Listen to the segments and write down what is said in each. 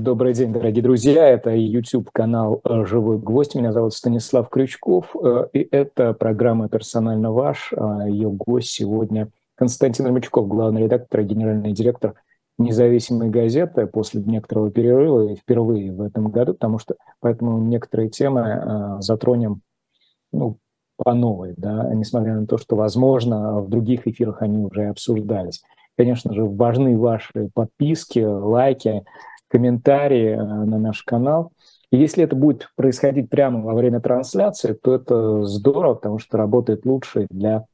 Добрый день, дорогие друзья. Это YouTube-канал «Живой гвоздь». Меня зовут Станислав Крючков, э, и это программа «Персонально ваш». А Ее гость сегодня Константин Ромичков, главный редактор и генеральный директор независимой газеты после некоторого перерыва и впервые в этом году, потому что поэтому некоторые темы э, затронем ну, по новой, да, несмотря на то, что, возможно, в других эфирах они уже обсуждались. Конечно же, важны ваши подписки, лайки, комментарии э, на наш канал. И если это будет происходить прямо во время трансляции, то это здорово, потому что работает лучше для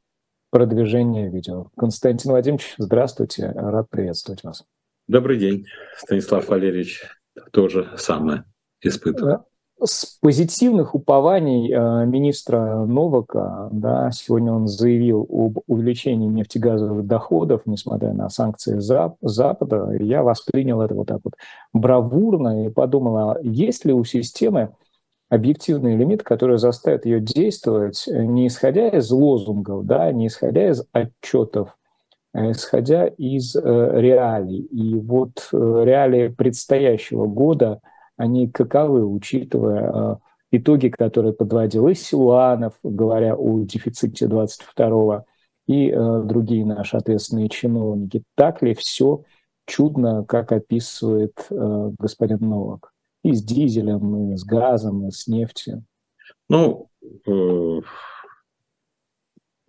продвижения видео. Константин Вадимович, здравствуйте, рад приветствовать вас. Добрый день, Станислав Валерьевич, тоже самое испытываю. Э, с позитивных упований э, министра Новака, да, сегодня он заявил об увеличении нефтегазовых доходов, несмотря на санкции Запада, я воспринял это вот так вот бравурно и подумал, а есть ли у системы объективный лимит, который заставит ее действовать, не исходя из лозунгов, да, не исходя из отчетов, а исходя из э, реалий. И вот э, реалии предстоящего года – они каковы, учитывая э, итоги, которые подводил и Силуанов, говоря о дефиците 22-го, и э, другие наши ответственные чиновники. Так ли все чудно, как описывает э, господин Новак? И с дизелем, и с газом, и с нефтью. Ну, э,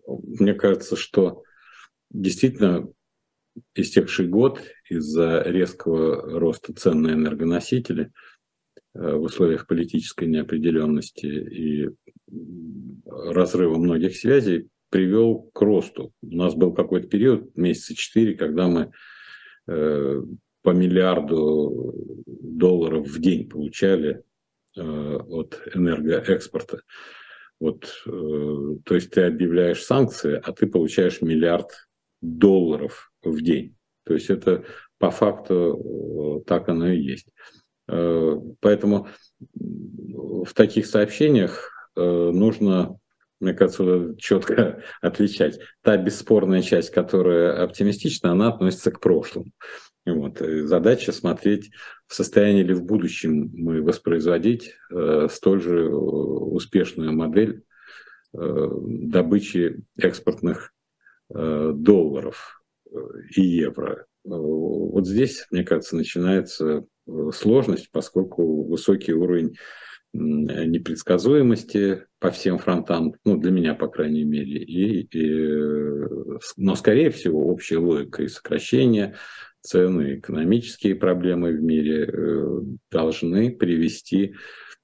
мне кажется, что действительно истекший год из-за резкого роста цен на энергоносители – в условиях политической неопределенности и разрыва многих связей привел к росту. У нас был какой-то период, месяца четыре, когда мы э, по миллиарду долларов в день получали э, от энергоэкспорта. Вот, то есть ты объявляешь санкции, а ты получаешь миллиард долларов в день. То есть это по факту так оно и есть. Э, поэтому в таких сообщениях э, нужно, мне кажется, четко отличать. Та бесспорная часть, которая оптимистична, она относится к прошлому. Вот. Задача смотреть, в состоянии ли в будущем мы воспроизводить э, столь же успешную модель добычи экспортных долларов и евро. Вот здесь, мне кажется, начинается Э, сложность, поскольку высокий уровень непредсказуемости по всем фронтам, ну, для меня, по крайней мере, и, и, но, скорее всего, общая логика и сокращение цены, экономические проблемы в мире э, должны привести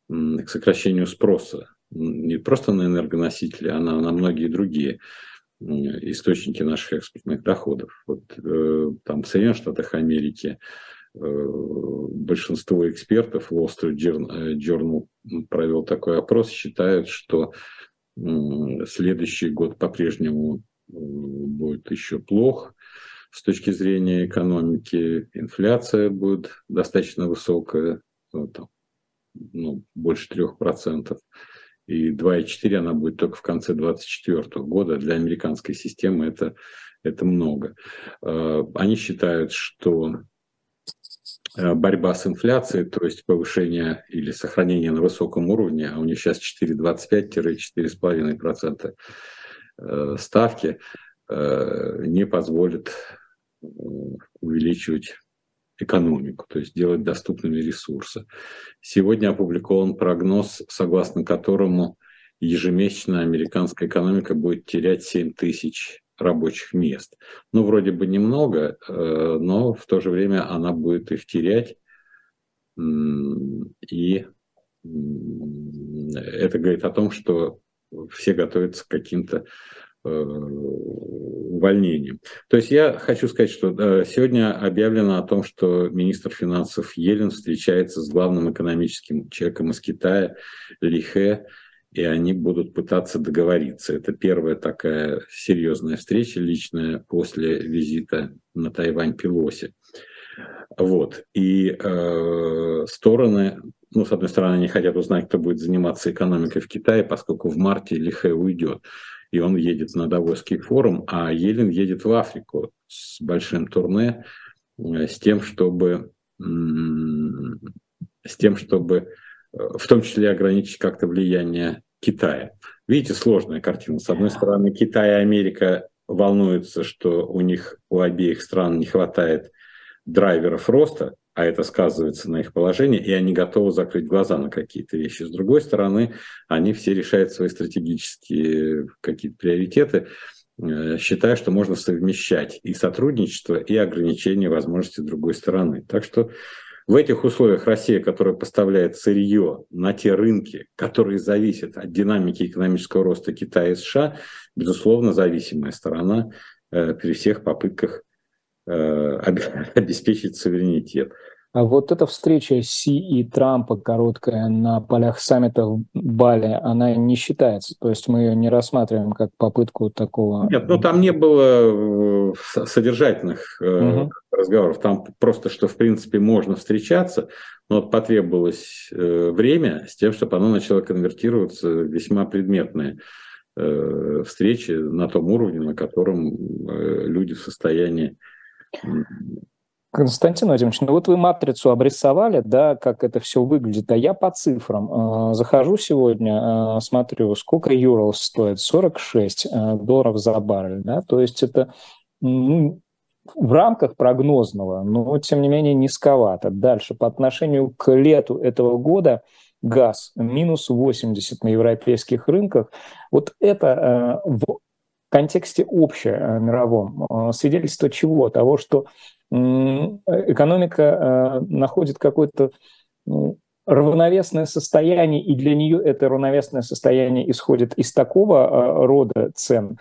к сокращению спроса не просто на энергоносители, а на, на многие другие источники наших экспортных доходов. Вот э, там в Соединенных Штатах Америки Э, большинство экспертов, Wall Street Journal провел такой опрос, считают, что следующий год по-прежнему э, будет еще плох с точки зрения экономики. Инфляция будет достаточно высокая, там, ну, больше 3%. И 2,4 она будет только в конце 2024 года. Для американской системы это, это много. Э, они считают, что Э, борьба с инфляцией, то есть повышение или сохранение на высоком уровне, а у них сейчас 4,25-4,5% э, ставки, э, не позволит увеличивать экономику, то есть делать доступными ресурсы. Сегодня опубликован прогноз, согласно которому ежемесячно американская экономика будет терять 7 тысяч рабочих мест. Ну, вроде бы немного, э, но в то же время она будет их терять. И это говорит о том, что все готовятся к каким-то э, увольнениям. То есть я хочу сказать, что э, сегодня объявлено о том, что министр финансов Елен встречается с главным экономическим человеком из Китая Ли Хэ, и они будут пытаться договориться. Это первая такая серьезная встреча личная после визита на Тайвань Пелоси. Вот. И э, стороны, ну, с одной стороны, они хотят узнать, кто будет заниматься экономикой в Китае, поскольку в марте Лихэ уйдет. И он едет на Давосский форум, а Елен едет в Африку с большим турне, э, с тем, чтобы с тем, чтобы в том числе ограничить как-то влияние Китая. Видите, сложная картина. С одной стороны, Китай и Америка волнуются, что у них, у обеих стран не хватает драйверов роста, а это сказывается на их положении, и они готовы закрыть глаза на какие-то вещи. С другой стороны, они все решают свои стратегические какие-то приоритеты, э, считая, что можно совмещать и сотрудничество, и ограничение возможностей другой стороны. Так что в этих условиях Россия, которая поставляет сырье на те рынки, которые зависят от динамики экономического роста Китая и США, безусловно, зависимая сторона э, при всех попытках э, обеспечить суверенитет. А вот эта встреча Си и Трампа короткая на полях саммита в Бали, она не считается. То есть мы ее не рассматриваем как попытку такого. Нет, ну там не было э, содержательных угу. Разговоров. Там просто, что в принципе можно встречаться, но вот потребовалось э, время с тем, чтобы оно начало конвертироваться в весьма предметные встречи на том уровне, на котором люди в состоянии Константин Владимирович, ну вот вы матрицу обрисовали, да, как это все выглядит, а я по цифрам. Э, захожу сегодня, э, смотрю, сколько юрл стоит, 46 э, долларов за баррель, да, то есть это ну, в рамках прогнозного, но тем не менее низковато. Дальше, по отношению к лету этого года, газ минус 80 на европейских рынках. Вот это в контексте общемировом свидетельство чего? Того, что экономика э, находит какое-то ну, равновесное состояние, и для нее это равновесное состояние исходит из такого э, рода цен,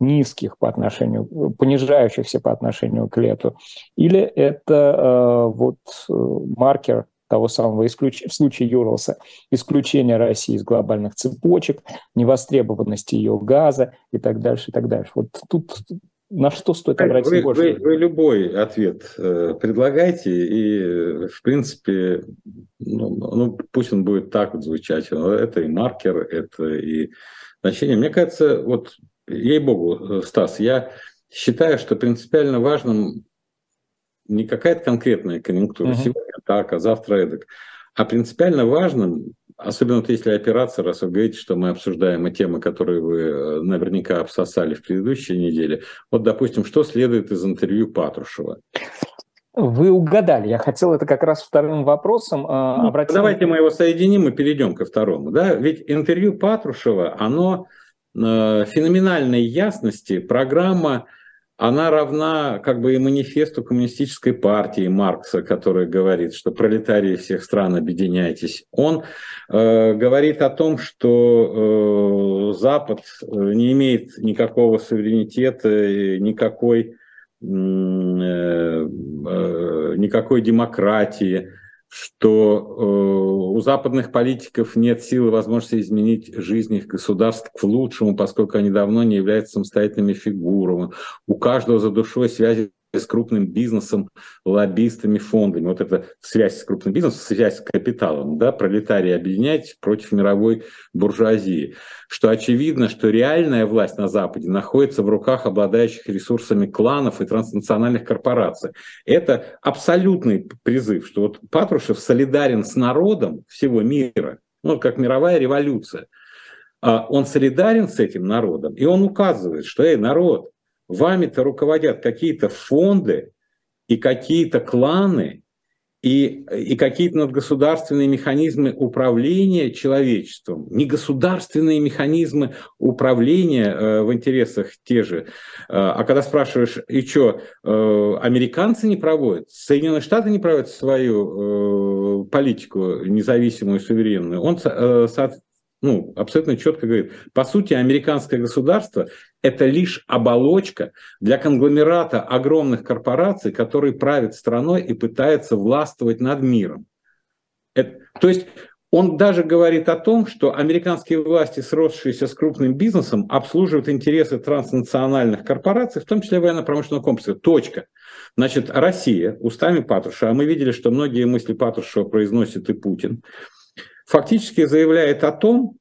низких по отношению, понижающихся по отношению к лету, или это э, вот маркер того самого исключения, в случае Юрлса, исключения России из глобальных цепочек, невостребованности ее газа и так дальше, и так дальше. Вот тут на что стоит обратить вы, больше? Вы, вы любой ответ э, предлагайте, и, в принципе, ну, ну, пусть он будет так вот звучать. Это и маркер, это и значение. Мне кажется, вот, ей-богу, Стас, я считаю, что принципиально важным не какая-то конкретная конъюнктура, uh-huh. сегодня так, а завтра эдак, а принципиально важным Особенно вот если операция, раз вы говорите, что мы обсуждаем и темы, которые вы э, наверняка обсосали в предыдущей неделе. Вот, допустим, что следует из интервью Патрушева? Вы угадали. Я хотел это как раз вторым вопросом э, ну, обратить. Давайте мы его соединим и перейдем ко второму. Да? Ведь интервью Патрушева, оно э, феноменальной ясности, программа она равна как бы и манифесту коммунистической партии Маркса, который говорит, что пролетарии всех стран объединяйтесь. Он э, говорит о том, что э, Запад э, не имеет никакого суверенитета, никакой, э, э, никакой демократии, что э, у западных политиков нет силы возможности изменить жизнь их государств к лучшему, поскольку они давно не являются самостоятельными фигурами. У каждого за душой связи с крупным бизнесом, лоббистами, фондами. Вот эта связь с крупным бизнесом, связь с капиталом, да, пролетарии объединяйтесь против мировой буржуазии. Что очевидно, что реальная власть на Западе находится в руках обладающих ресурсами кланов и транснациональных корпораций. Это абсолютный призыв, что вот Патрушев солидарен с народом всего мира, ну, как мировая революция. А он солидарен с этим народом, и он указывает, что, эй, народ, Вами-то руководят какие-то фонды и какие-то кланы, и, и какие-то надгосударственные механизмы управления человечеством, не государственные механизмы управления э, в интересах те же. Э, а когда спрашиваешь, и что, э, американцы не проводят, Соединенные Штаты не проводят свою э, политику независимую, суверенную, он, э, ну, абсолютно четко говорит, по сути, американское государство – это лишь оболочка для конгломерата огромных корпораций, которые правят страной и пытаются властвовать над миром. Это, то есть он даже говорит о том, что американские власти, сросшиеся с крупным бизнесом, обслуживают интересы транснациональных корпораций, в том числе военно-промышленного комплекса. Точка. Значит, Россия устами Патрушева, а мы видели, что многие мысли Патрушева произносит и Путин – фактически заявляет о том,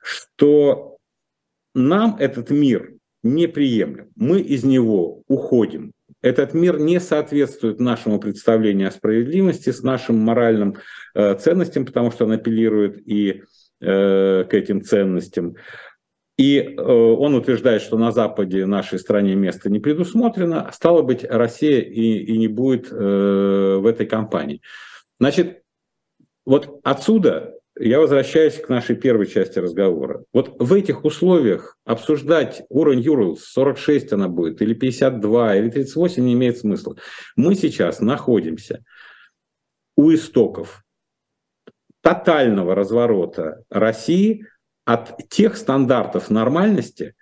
что нам этот мир неприемлем. Мы из него уходим. Этот мир не соответствует нашему представлению о справедливости, с нашим моральным э, ценностям, потому что он апеллирует и э, к этим ценностям. И э, он утверждает, что на Западе нашей стране место не предусмотрено, стало быть, Россия и, и не будет э, в этой кампании. Значит, вот отсюда я возвращаюсь к нашей первой части разговора. Вот в этих условиях обсуждать уровень Юрлс, 46 она будет, или 52, или 38 не имеет смысла. Мы сейчас находимся у истоков тотального разворота России от тех стандартов нормальности,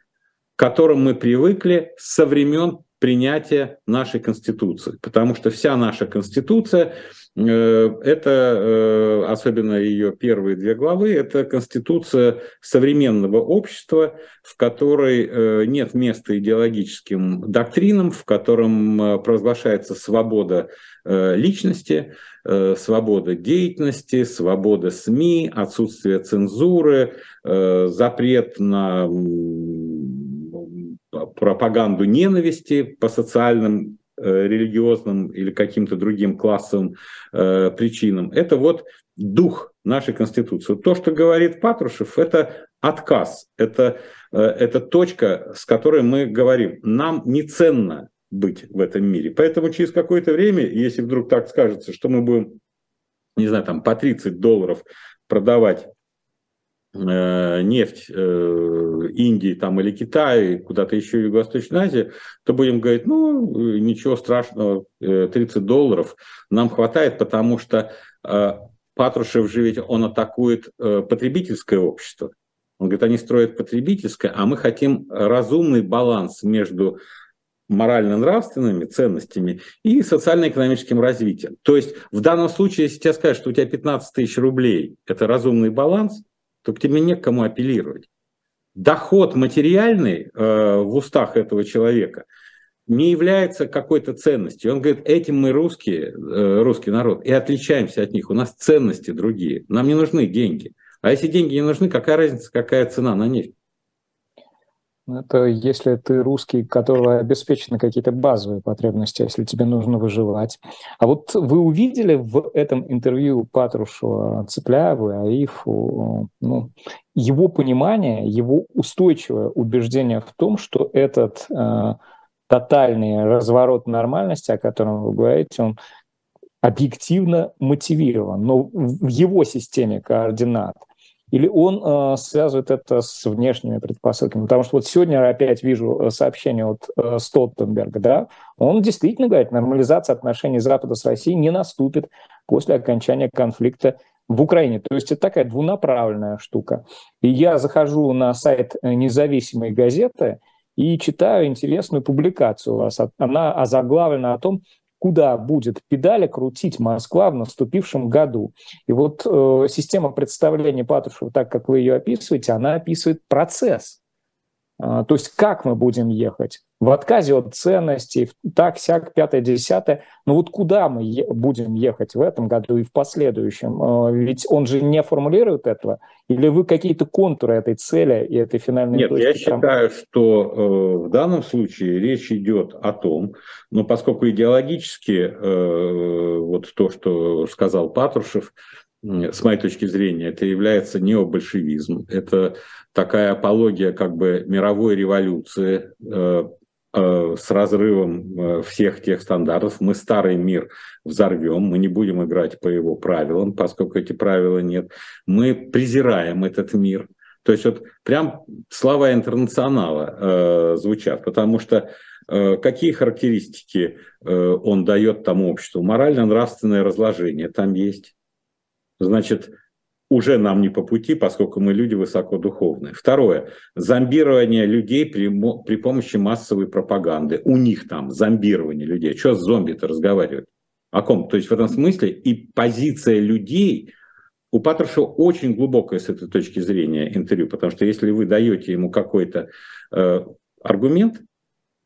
к которым мы привыкли со времен принятия нашей Конституции. Потому что вся наша Конституция Э, это, э, особенно ее первые две главы, это конституция современного общества, в которой э, нет места идеологическим доктринам, в котором провозглашается свобода личности, свобода деятельности, свобода СМИ, отсутствие цензуры, запрет на пропаганду ненависти по социальным Э, религиозным или каким-то другим классовым э, причинам. Это вот дух нашей Конституции. То, что говорит Патрушев, это отказ, это, э, это точка, с которой мы говорим, нам не ценно быть в этом мире. Поэтому через какое-то время, если вдруг так скажется, что мы будем, не знаю, там по 30 долларов продавать нефть э, Индии там, или Китая, куда-то еще в Юго-Восточной Азии, то будем говорить, ну, ничего страшного, 30 э, долларов нам хватает, потому что Патрушев же ведь он атакует потребительское общество. Он говорит, они строят потребительское, а мы хотим разумный баланс между морально-нравственными ценностями и социально-экономическим развитием. То есть в данном случае, если тебе скажут, что у тебя 15 тысяч рублей – это разумный баланс, то к тебе не к кому апеллировать. Доход материальный э, в устах этого человека не является какой-то ценностью. Он говорит, этим мы русские, э, русский народ, и отличаемся от них. У нас ценности другие. Нам не нужны деньги. А если деньги не нужны, какая разница, какая цена на нефть? Это если ты русский, которого обеспечены какие-то базовые потребности, если тебе нужно выживать. А вот вы увидели в этом интервью Патрушева Цепляеву, Аифу, ну, его понимание, его устойчивое убеждение в том, что этот э, тотальный разворот нормальности, о котором вы говорите, он объективно мотивирован, но в его системе координат – или он э, связывает это с внешними предпосылками? Потому что вот сегодня я опять вижу э, сообщение от э, Столтенберга, да, он действительно говорит, нормализация отношений Запада с Россией не наступит после окончания конфликта в Украине. То есть это такая двунаправленная штука. И я захожу на сайт э, независимой газеты и читаю интересную публикацию у вас. Она озаглавлена о том, куда будет педали крутить Москва в наступившем году. И вот э, система представления Патрушева, так как вы ее описываете, она описывает процесс. А, то есть как мы будем ехать? В отказе от ценностей, так, сяк, пятое, десятое. Но вот куда мы е- будем ехать в этом году и в последующем? А, ведь он же не формулирует этого. Или вы какие-то контуры этой цели и этой финальной Нет, точки? Нет, я там... считаю, что э, в данном случае речь идет о том, но поскольку идеологически э, вот то, что сказал Патрушев, с моей точки зрения, это является необольшевизм. Это такая апология как бы мировой революции э, э, с разрывом э, всех тех стандартов. Мы старый мир взорвем, мы не будем играть по его правилам, поскольку эти правила нет. Мы презираем этот мир. То есть вот прям слова интернационала звучат, потому что какие характеристики он дает тому обществу? Морально-нравственное разложение там есть значит, уже нам не по пути, поскольку мы люди высокодуховные. Второе. Зомбирование людей при, при помощи массовой пропаганды. У них там зомбирование людей. Что с зомби-то разговаривать? О ком? То есть в этом смысле и позиция людей у Патрушева очень глубокая с этой точки зрения интервью, потому что если вы даете ему какой-то э, аргумент,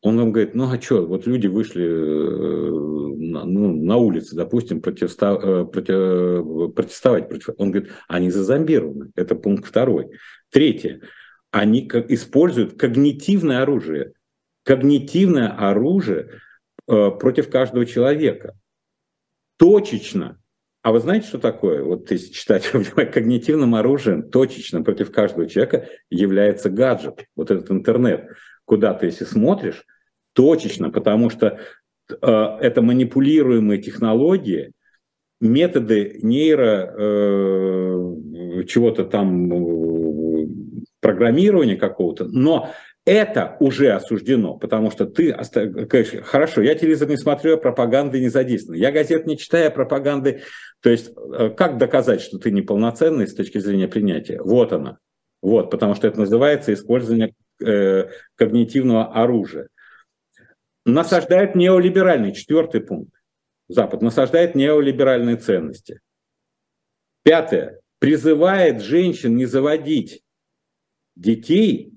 он вам говорит, ну а что, вот люди вышли э, ну, на улице, допустим, протестов, э, против, протестовать против. Он говорит, они зазомбированы. Это пункт второй. Третье. Они используют когнитивное оружие. Когнитивное оружие э, против каждого человека. Точечно. А вы знаете, что такое? Вот если читать когнитивным оружием, точечно против каждого человека является гаджет, вот этот интернет. Куда ты, если смотришь, точечно, потому что э, это манипулируемые технологии, методы нейро э, чего-то там э, программирования какого-то, но это уже осуждено, потому что ты говоришь, хорошо, я телевизор не смотрю, а пропаганды не задействована. Я газет не читаю, пропаганды... То есть э, как доказать, что ты неполноценный с точки зрения принятия? Вот она. Вот, потому что это называется использование э, когнитивного оружия. Насаждает неолиберальный, четвертый пункт. Запад насаждает неолиберальные ценности. Пятое. Призывает женщин не заводить детей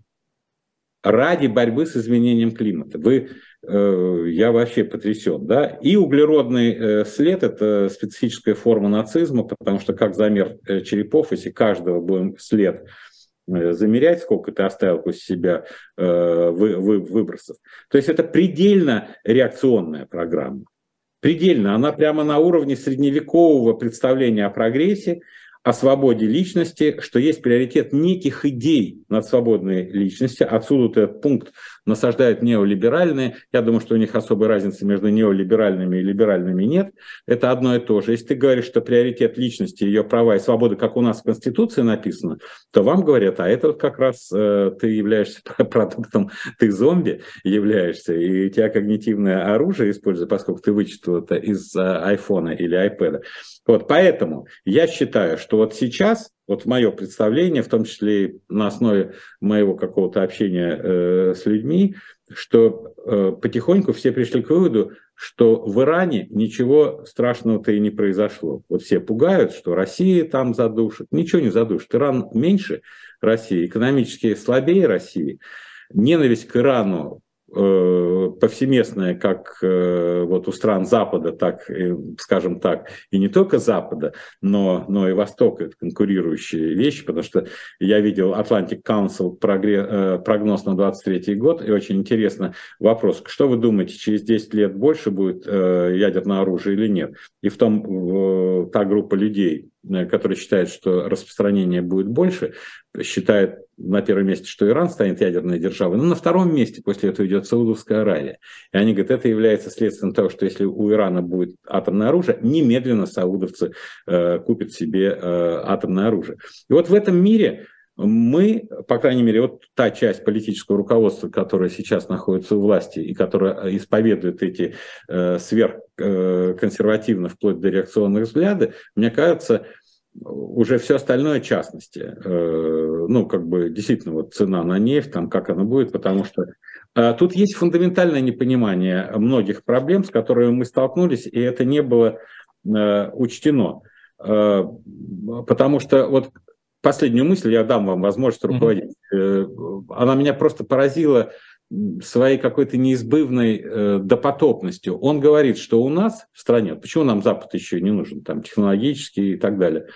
ради борьбы с изменением климата. Вы, э, я вообще потрясен, да? И углеродный э, след – это специфическая форма нацизма, потому что как замер э, черепов, если каждого будем след замерять, сколько ты оставил после себя выбросов. То есть это предельно реакционная программа. Предельно. Она прямо на уровне средневекового представления о прогрессе – о свободе личности, что есть приоритет неких идей над свободной личностью. Отсюда этот пункт насаждают неолиберальные. Я думаю, что у них особой разницы между неолиберальными и либеральными нет. Это одно и то же. Если ты говоришь, что приоритет личности, ее права и свободы, как у нас в Конституции написано, то вам говорят, а это вот как раз э, ты являешься продуктом, ты зомби являешься, и у тебя когнитивное оружие используется, поскольку ты вычитал это из э, или айпэда. Вот поэтому я считаю, что вот сейчас, вот мое представление, в том числе на основе моего какого-то общения э, с людьми, что э, потихоньку все пришли к выводу, что в Иране ничего страшного-то и не произошло. Вот все пугают, что Россия там задушит. Ничего не задушит. Иран меньше России, экономически слабее России. Ненависть к Ирану Э, повсеместная как э, вот у стран Запада, так, скажем так, и не только Запада, но, но и Востока, это конкурирующие вещи, потому что я видел Atlantic Council э, прогноз на 23 год, и очень интересно вопрос, что вы думаете, через 10 лет больше будет ядерное оружие или нет? И в том та группа людей, которые считают, что распространение будет больше, считает на первом месте, что Иран станет ядерной державой, но на втором месте после этого идет Саудовская Аравия. И они говорят, это является следствием того, что если у Ирана будет атомное оружие, немедленно саудовцы э, купят себе э, атомное оружие. И вот в этом мире мы, по крайней мере, вот та часть политического руководства, которая сейчас находится у власти и которая исповедует эти э, сверхконсервативно, э, вплоть до реакционных взгляды, мне кажется, уже все остальное частности. Э, ну, как бы действительно вот цена на нефть, там как она будет, потому что э, тут есть фундаментальное непонимание многих проблем, с которыми мы столкнулись, и это не было э, учтено. Потому что вот последнюю мысль я дам вам возможность руководить. Mm-hmm. Она меня просто поразила своей какой-то неизбывной э, допотопностью. Он говорит, что у нас в стране, почему нам Запад еще не нужен, там, технологический и так далее,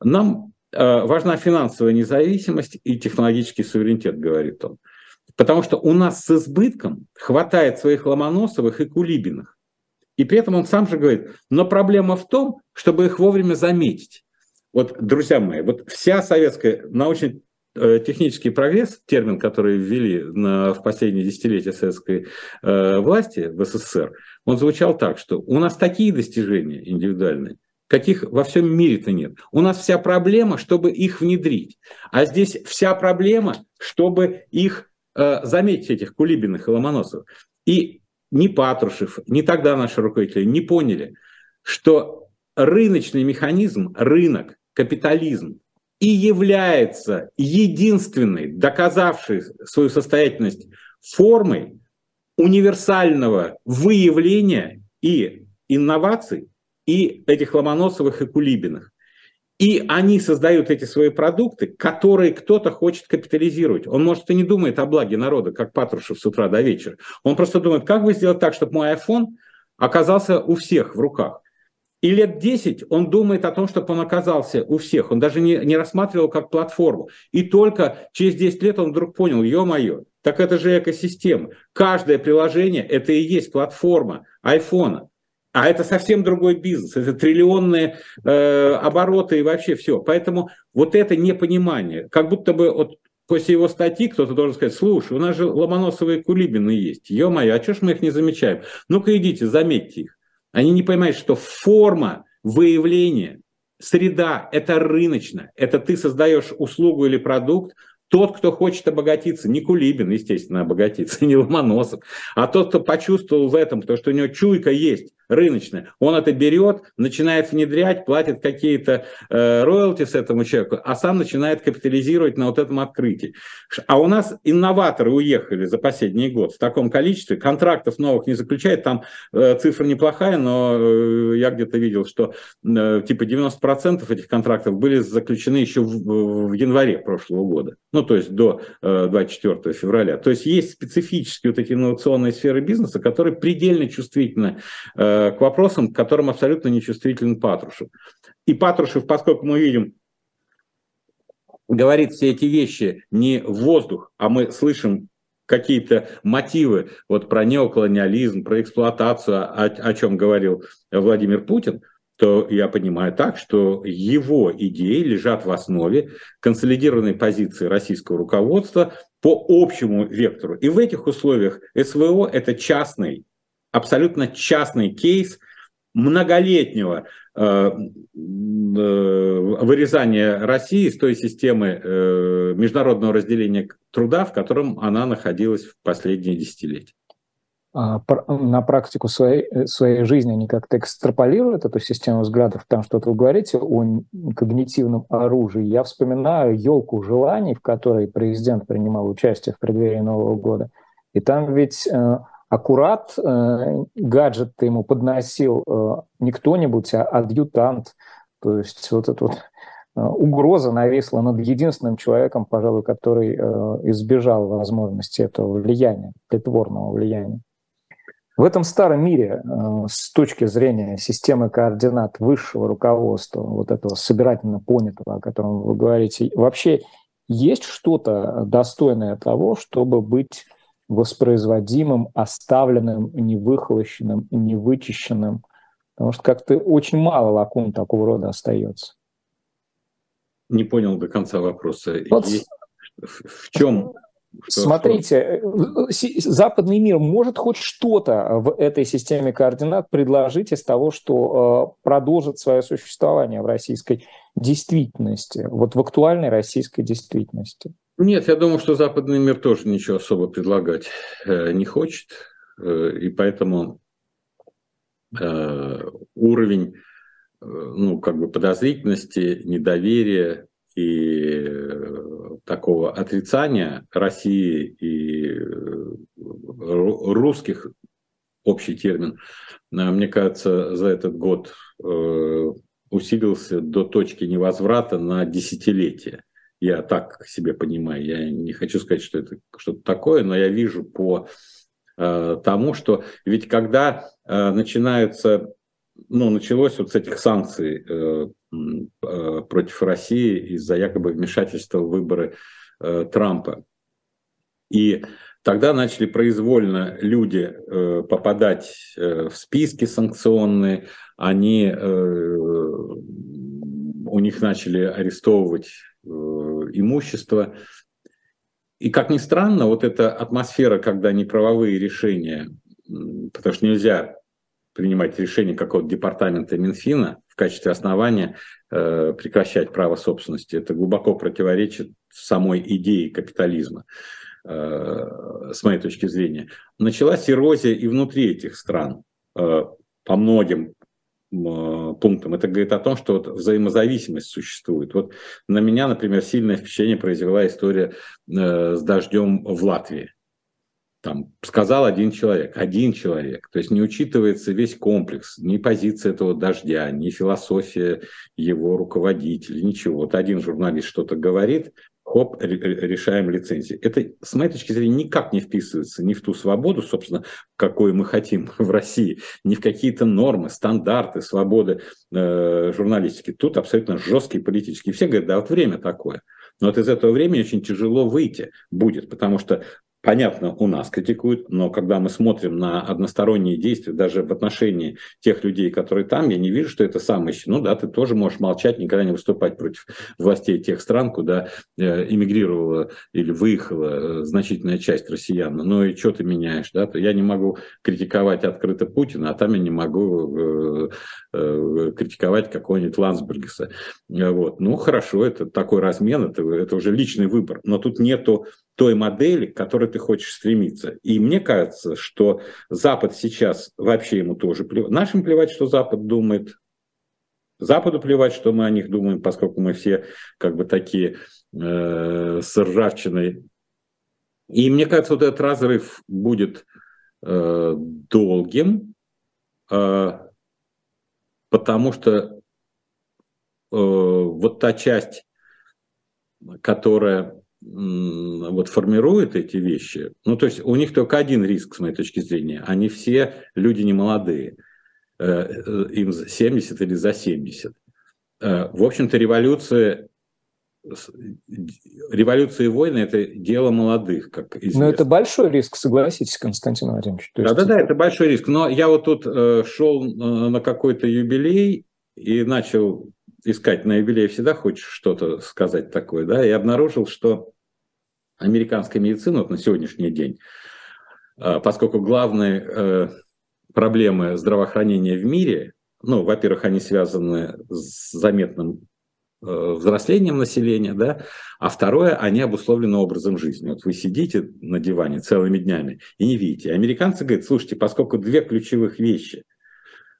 нам э, важна финансовая независимость и технологический суверенитет, говорит он. Потому что у нас с избытком хватает своих Ломоносовых и Кулибиных. И при этом он сам же говорит, но проблема в том, чтобы их вовремя заметить. Вот, друзья мои, вот вся советская научная Э, технический прогресс, термин, который ввели на, в последние десятилетия советской э, власти в СССР, он звучал так, что у нас такие достижения индивидуальные, каких во всем мире-то нет. У нас вся проблема, чтобы их внедрить. А здесь вся проблема, чтобы их э, заметить, этих Кулибиных и Ломоносовых. И ни Патрушев, ни тогда наши руководители не поняли, что рыночный механизм, рынок, капитализм, и является единственной, доказавшей свою состоятельность формой универсального выявления и инноваций, и этих Ломоносовых и Кулибиных. И они создают эти свои продукты, которые кто-то хочет капитализировать. Он, может, и не думает о благе народа, как Патрушев с утра до вечера. Он просто думает, как бы сделать так, чтобы мой iPhone оказался у всех в руках. И лет 10 он думает о том, чтобы он оказался у всех. Он даже не, не рассматривал как платформу. И только через 10 лет он вдруг понял, ё-моё, Так это же экосистема. Каждое приложение – это и есть платформа айфона. А это совсем другой бизнес, это триллионные э, обороты и вообще все. Поэтому вот это непонимание, как будто бы вот после его статьи кто-то должен сказать, слушай, у нас же Ломоносовые Кулибины есть, ё-моё, а что ж мы их не замечаем? Ну-ка идите, заметьте их. Они не понимают, что форма выявления, среда – это рыночно, это ты создаешь услугу или продукт, тот, кто хочет обогатиться, не Кулибин, естественно, обогатиться, не Ломоносов, а тот, кто почувствовал в этом, то, что у него чуйка есть, рыночная, он это берет, начинает внедрять, платит какие-то э, роялти с этому человеку, а сам начинает капитализировать на вот этом открытии. А у нас инноваторы уехали за последний год в таком количестве, контрактов новых не заключает, там э, цифра неплохая, но э, я где-то видел, что э, типа 90% этих контрактов были заключены еще в, в январе прошлого года, ну то есть до э, 24 февраля. То есть есть специфические вот эти инновационные сферы бизнеса, которые предельно чувствительны э, к вопросам, к которым абсолютно не чувствителен Патрушев. И Патрушев, поскольку мы видим, говорит все эти вещи не в воздух, а мы слышим какие-то мотивы вот про неоколониализм, про эксплуатацию, о, о чем говорил Владимир Путин, то я понимаю так, что его идеи лежат в основе консолидированной позиции российского руководства по общему вектору. И в этих условиях СВО – это частный абсолютно частный кейс многолетнего э, э, вырезания России из той системы э, международного разделения труда, в котором она находилась в последние десятилетия. А, на практику своей, своей жизни они как-то экстраполируют эту систему взглядов, потому что вот вы говорите о когнитивном оружии. Я вспоминаю елку желаний, в которой президент принимал участие в преддверии Нового года. И там ведь аккурат э, гаджет ему подносил э, не кто-нибудь, а адъютант. То есть вот эта вот э, угроза нависла над единственным человеком, пожалуй, который э, избежал возможности этого влияния, притворного влияния. В этом старом мире э, с точки зрения системы координат высшего руководства, вот этого собирательно понятого, о котором вы говорите, вообще есть что-то достойное того, чтобы быть воспроизводимым, оставленным, невыхолощенным, невычищенным. Потому что как-то очень мало лакун такого рода остается. Не понял до конца вопроса. Вот, в чем Смотрите, западный мир может хоть что-то в этой системе координат предложить из того, что э, продолжит свое существование в российской действительности, вот в актуальной российской действительности. Нет, я думаю, что западный мир тоже ничего особо предлагать э, не хочет, э, и поэтому э, уровень ну, как бы подозрительности, недоверия и такого отрицания России и русских, общий термин, мне кажется, за этот год усилился до точки невозврата на десятилетие. Я так себе понимаю. Я не хочу сказать, что это что-то такое, но я вижу по э, тому, что ведь когда э, начинаются, ну, началось вот с этих санкций э, э, против России из-за якобы вмешательства в выборы э, Трампа. И Тогда начали произвольно люди э, попадать э, в списки санкционные, они, э, у них начали арестовывать Э, имущества. И как ни странно, вот эта атмосфера, когда неправовые решения, потому что нельзя принимать решение какого-то департамента Минфина в качестве основания э, прекращать право собственности, это глубоко противоречит самой идее капитализма, э, с моей точки зрения. Началась эрозия и внутри этих стран э, по многим пунктам. Это говорит о том, что вот взаимозависимость существует. Вот на меня, например, сильное впечатление произвела история э, с дождем в Латвии. Там сказал один человек, один человек. То есть не учитывается весь комплекс, ни позиция этого дождя, ни философия его руководителя, ничего. Вот один журналист что-то говорит, хоп, решаем лицензии. Это, с моей точки зрения, никак не вписывается ни в ту свободу, собственно, какой мы хотим в России, ни в какие-то нормы, стандарты свободы э, журналистики. Тут абсолютно жесткие политические. Все говорят, да, вот время такое. Но вот из этого времени очень тяжело выйти будет, потому что понятно, у нас критикуют, но когда мы смотрим на односторонние действия, даже в отношении тех людей, которые там, я не вижу, что это самое. Ну да, ты тоже можешь молчать, никогда не выступать против властей тех стран, куда э, эмигрировала или выехала э, значительная часть россиян. Ну и что ты меняешь, да? Я не могу критиковать открыто Путина, а там я не могу э, критиковать какого-нибудь Лансбергеса. Вот. Ну хорошо, это такой размен, это, это уже личный выбор, но тут нету той модели, к которой ты хочешь стремиться. И мне кажется, что Запад сейчас вообще ему тоже плевать. Нашим плевать, что Запад думает. Западу плевать, что мы о них думаем, поскольку мы все как бы такие э, с ржавчиной. И мне кажется, вот этот разрыв будет э, долгим, э, потому что э, вот та часть, которая вот формирует эти вещи, ну, то есть у них только один риск, с моей точки зрения. Они все люди не молодые, э, э, им 70 или за 70. Э, в общем-то, революция революция и войны – это дело молодых, как известно. Но это большой риск, согласитесь, Константин Владимирович. Да-да-да, это большой риск. Но я вот тут шел на какой-то юбилей и начал искать на юбилей всегда хочешь что-то сказать такое, да, и обнаружил, что американская медицина вот на сегодняшний день, а, поскольку главные э, проблемы здравоохранения в мире, ну, во-первых, они связаны с заметным э, взрослением населения, да, а второе, они обусловлены образом жизни. Вот вы сидите на диване целыми днями и не видите. Американцы говорят, слушайте, поскольку две ключевых вещи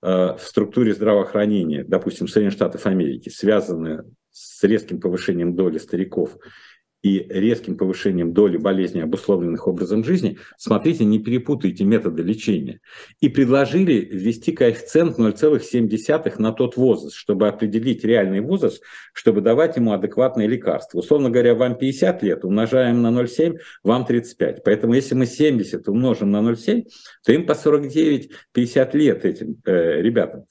Э, в структуре здравоохранения, допустим, Соединенных Штатов Америки, связаны с резким повышением доли стариков и резким повышением доли болезней, обусловленных образом жизни, смотрите, не перепутайте методы лечения. И предложили ввести коэффициент 0,7 на тот возраст, чтобы определить реальный возраст, чтобы давать ему адекватные лекарства. Условно говоря, вам 50 лет, умножаем на 0,7, вам 35. Поэтому если мы 70 умножим на 0,7, то им по 49-50 лет этим э, ребятам.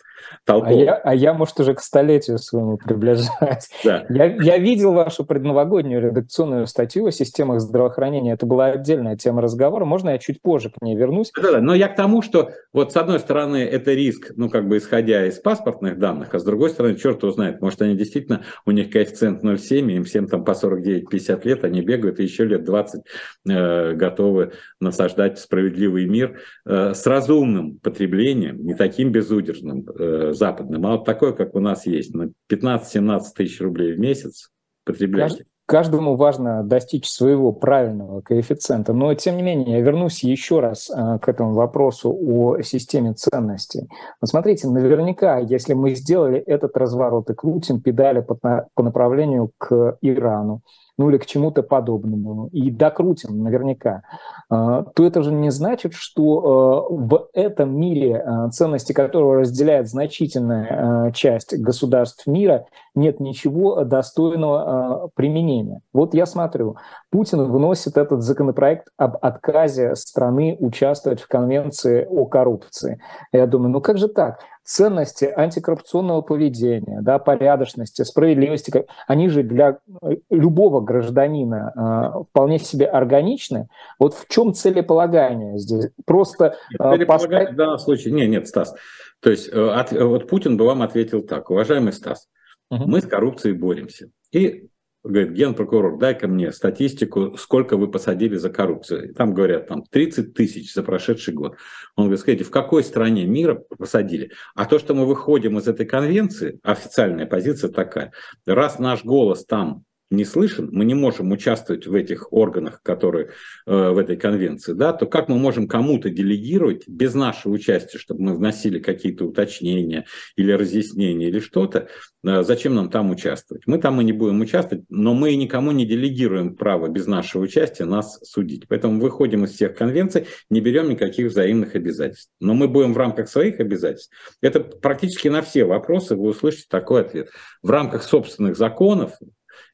А я, а я, может, уже к столетию своему приближаюсь. Да. Я, я видел вашу предновогоднюю редакционную статью о системах здравоохранения. Это была отдельная тема разговора. Можно я чуть позже к ней вернусь? Да, да, но я к тому, что вот с одной стороны это риск, ну, как бы исходя из паспортных данных, а с другой стороны, черт его знает, может, они действительно, у них коэффициент 0,7, им всем там по 49-50 лет, они бегают и еще лет 20 э, готовы насаждать справедливый мир э, с разумным потреблением, не таким безудержным, э, Западным, а вот такой, как у нас есть, на 15-17 тысяч рублей в месяц потребляете. Каждому важно достичь своего правильного коэффициента. Но, тем не менее, я вернусь еще раз э, к этому вопросу о системе ценностей. Вот смотрите, наверняка, если мы сделали этот разворот и крутим педали по направлению к Ирану, ну или к чему-то подобному, и докрутим наверняка, а, то это же не значит, что а, в этом мире, а, ценности которого разделяет значительная часть государств мира, нет ничего достойного применения. Вот я смотрю, Путин выносит этот законопроект об отказе страны участвовать в конвенции о коррупции. Я думаю, ну как же так? Ценности антикоррупционного поведения, да, порядочности, справедливости, они же для э, любого гражданина э, вполне себе органичны. Вот в чем целеполагание здесь? Просто э, поставить... В данном случае... Нет, нет, Стас. То есть э, от, вот Путин бы вам ответил так, уважаемый Стас, угу. мы с коррупцией боремся. И говорит, генпрокурор, дай-ка мне статистику, сколько вы посадили за коррупцию. Там говорят, там 30 тысяч за прошедший год. Он говорит, скажите, в какой стране мира посадили? А то, что мы выходим из этой конвенции, официальная позиция такая, раз наш голос там не слышен, мы не можем участвовать в этих органах, которые э, в этой конвенции, да, то как мы можем кому-то делегировать без нашего участия, чтобы мы вносили какие-то уточнения или разъяснения или что-то, э, зачем нам там участвовать? Мы там и не будем участвовать, но мы никому не делегируем право без нашего участия нас судить. Поэтому выходим из всех конвенций, не берем никаких взаимных обязательств. Но мы будем в рамках своих обязательств. Это практически на все вопросы вы услышите такой ответ. В рамках собственных законов,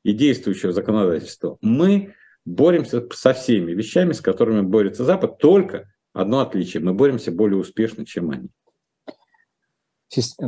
и действующего законодательства, мы боремся со всеми вещами, с которыми борется Запад, только одно отличие, мы боремся более успешно, чем они.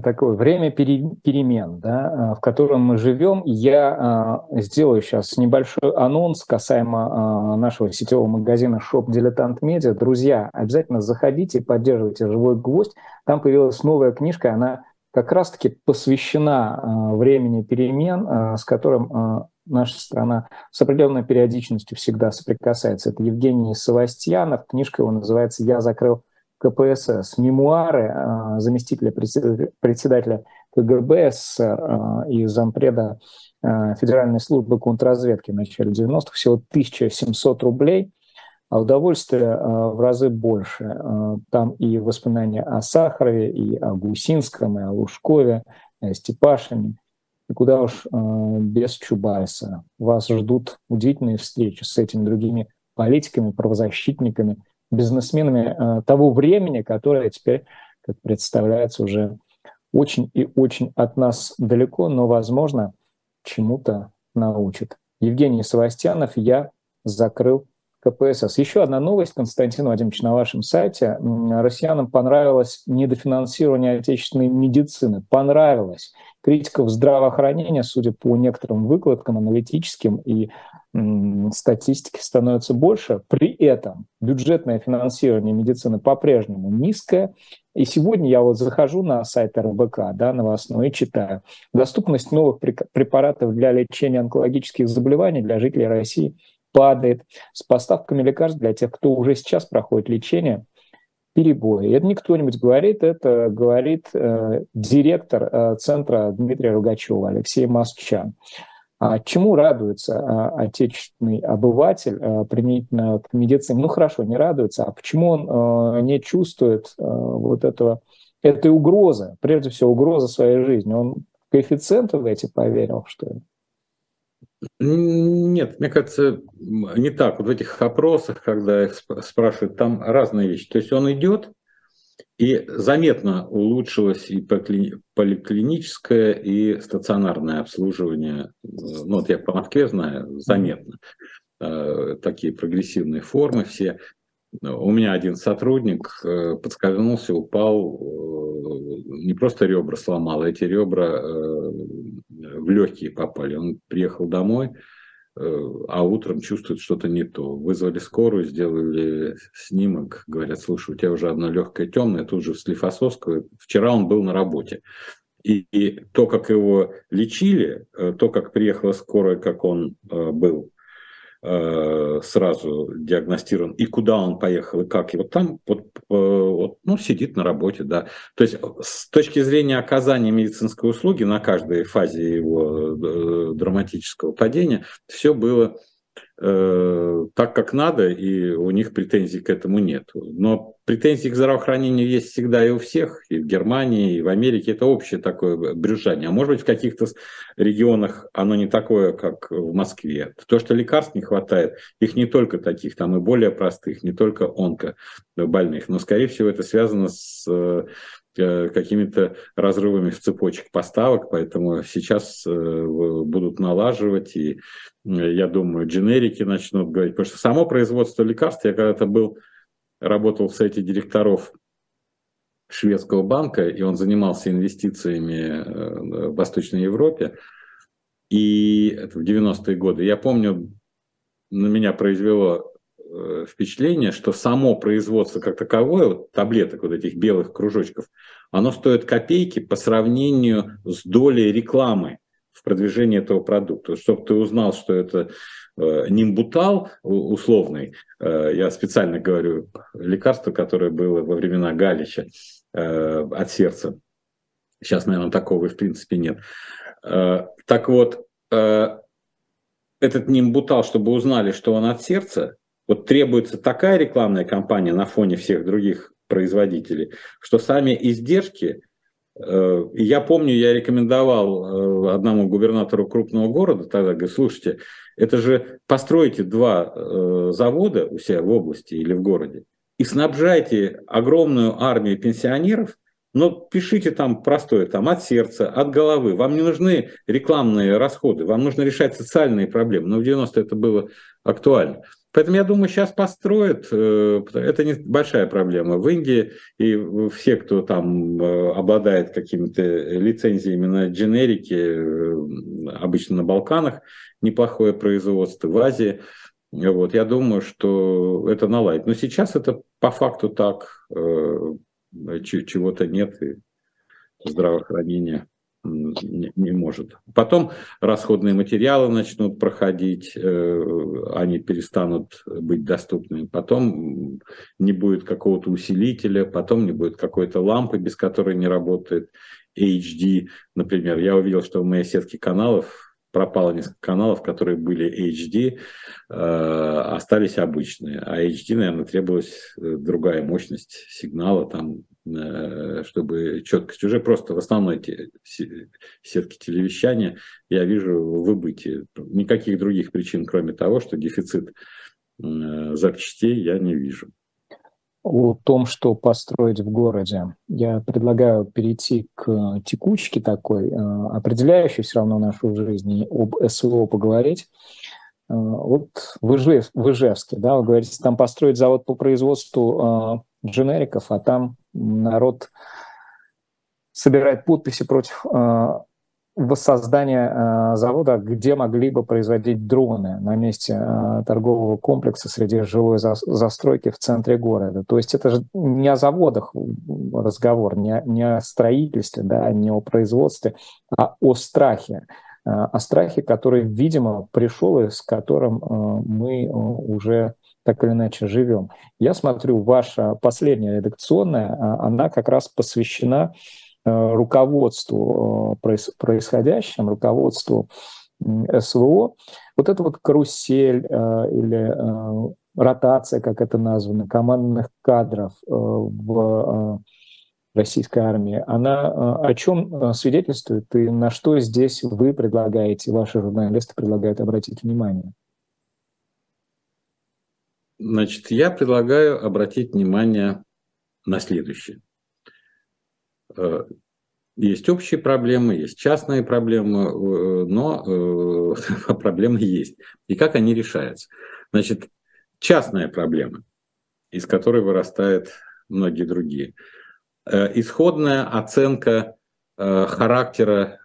такое время перемен, да, в котором мы живем. Я сделаю сейчас небольшой анонс касаемо нашего сетевого магазина Shop Dilettant Media. Друзья, обязательно заходите, поддерживайте «Живой гвоздь». Там появилась новая книжка, она как раз-таки посвящена времени перемен, с которым наша страна с определенной периодичностью всегда соприкасается. Это Евгений Савастьянов, книжка его называется «Я закрыл КПСС», мемуары заместителя председателя КГБ СССР и зампреда Федеральной службы контрразведки в начале 90-х, всего 1700 рублей, а удовольствие в разы больше. Там и воспоминания о Сахарове, и о Гусинском, и о Лужкове, и о Степашине – и куда уж э, без Чубайса. Вас ждут удивительные встречи с этими другими политиками, правозащитниками, бизнесменами того времени, которое теперь, как представляется, уже очень и очень от нас далеко, но, возможно, чему-то научит. Евгений Савастьянов, я закрыл КПСС. Еще одна новость, Константин Вадимович, на вашем сайте. Россиянам понравилось недофинансирование отечественной медицины. Понравилось. Критиков здравоохранения, судя по некоторым выкладкам аналитическим и статистики, становится больше. При этом бюджетное финансирование медицины по-прежнему низкое. И сегодня я вот захожу на сайт РБК, да, новостной, и читаю. Доступность новых препаратов для лечения онкологических заболеваний для жителей России – падает, с поставками лекарств для тех, кто уже сейчас проходит лечение, перебои. Это не кто-нибудь говорит, это говорит э, директор э, центра Дмитрия Рогачева Алексей Москчан. А чему радуется э, отечественный обыватель э, применительно к медицине? Ну хорошо, не радуется, а почему он э, не чувствует э, вот этого, этой угрозы, прежде всего угрозы своей жизни? Он в коэффициенты в эти поверил, что ли? Нет, мне кажется, не так. Вот в этих опросах, когда их спрашивают, там разные вещи. То есть он идет, и заметно улучшилось и поликлиническое, и стационарное обслуживание. Ну, вот я по Москве знаю, заметно. Э, такие прогрессивные формы все. У меня один сотрудник э, подскользнулся, упал, э, не просто ребра сломал, а эти ребра в легкие попали. Он приехал домой, а утром чувствует что-то не то. Вызвали скорую, сделали снимок, говорят, слушай, у тебя уже одна легкая темная, тут же в Слифосовского. Вчера он был на работе. И, и то, как его лечили, то, как приехала скорая, как он был, Э, сразу диагностирован, и куда он поехал, и как. Вот там вот, э, вот, ну, сидит на работе, да. То есть с точки зрения оказания медицинской услуги на каждой фазе его э, драматического падения все было Э, так, как надо, и у них претензий к этому нет. Но претензии к здравоохранению есть всегда и у всех, и в Германии, и в Америке. Это общее такое брюзжание. А может быть, в каких-то регионах оно не такое, как в Москве. То, что лекарств не хватает, их не только таких, там и более простых, не только онкобольных. Но, скорее всего, это связано с э, какими-то разрывами в цепочек поставок, поэтому сейчас э, будут налаживать и я думаю, дженерики начнут говорить. Потому что само производство лекарств, я когда-то был, работал в сайте директоров шведского банка, и он занимался инвестициями э, в Восточной Европе. И это в 90-е годы. Я помню, на меня произвело э, впечатление, что само производство как таковое, вот таблеток, вот этих белых кружочков, оно стоит копейки по сравнению с долей рекламы в продвижении этого продукта. Чтобы ты узнал, что это э, нимбутал условный, э, я специально говорю, лекарство, которое было во времена Галича э, от сердца. Сейчас, наверное, такого в принципе нет. Так вот, этот нимбутал, чтобы узнали, что он от сердца, вот требуется такая рекламная кампания на фоне всех других производителей, что сами издержки Э, я помню, я рекомендовал э, одному губернатору крупного города тогда, говорю, слушайте, это же постройте два э, завода у себя в области или в городе и снабжайте огромную армию пенсионеров но пишите там простое, там от сердца, от головы. Вам не нужны рекламные расходы, вам нужно решать социальные проблемы. Но в 90 это было актуально. Поэтому я думаю, сейчас построят. Э, это не большая проблема. В Индии и все, кто там э, обладает какими-то лицензиями на дженерики, э, обычно на Балканах, неплохое производство. В Азии вот, я думаю, что это наладит. Но сейчас это по факту так, чего-то нет, и здравоохранение не, может. Потом расходные материалы начнут проходить, э, они перестанут быть доступными. Потом не будет какого-то усилителя, потом не будет какой-то лампы, без которой не работает HD, например. Я увидел, что в моей сетке каналов пропало несколько каналов, которые были HD, э, остались обычные. А HD, наверное, требовалась э, другая мощность сигнала, там, э, чтобы четкость. Уже просто в основной те, сетке телевещания я вижу выбытие. Никаких других причин, кроме того, что дефицит э, запчастей я не вижу о том, что построить в городе. Я предлагаю перейти к текучке такой, э, определяющей все равно нашу жизнь, и об СВО поговорить. Э, вот в, Ижев, в Ижевске, да, вы говорите, там построить завод по производству э, дженериков, а там народ собирает подписи против воссоздания э, завода, где могли бы производить дроны на месте э, торгового комплекса среди жилой за, застройки в центре города. То есть это же не о заводах разговор, не, не о строительстве, да, не о производстве, а о страхе. Э, о страхе, который, видимо, пришел и с которым э, мы уже так или иначе живем. Я смотрю, ваша последняя редакционная, э, она как раз посвящена руководству э, происходящим, руководству СВО, вот эта вот карусель э, или ротация, как это названо, командных кадров в российской армии, она о чем свидетельствует и на что здесь вы предлагаете, ваши журналисты предлагают обратить внимание? Значит, я предлагаю обратить внимание на следующее. Э, есть общие проблемы, есть частные проблемы, э, но э, проблемы есть. И как они решаются? Значит, частная проблема, из которой вырастают многие другие. Исходная оценка характера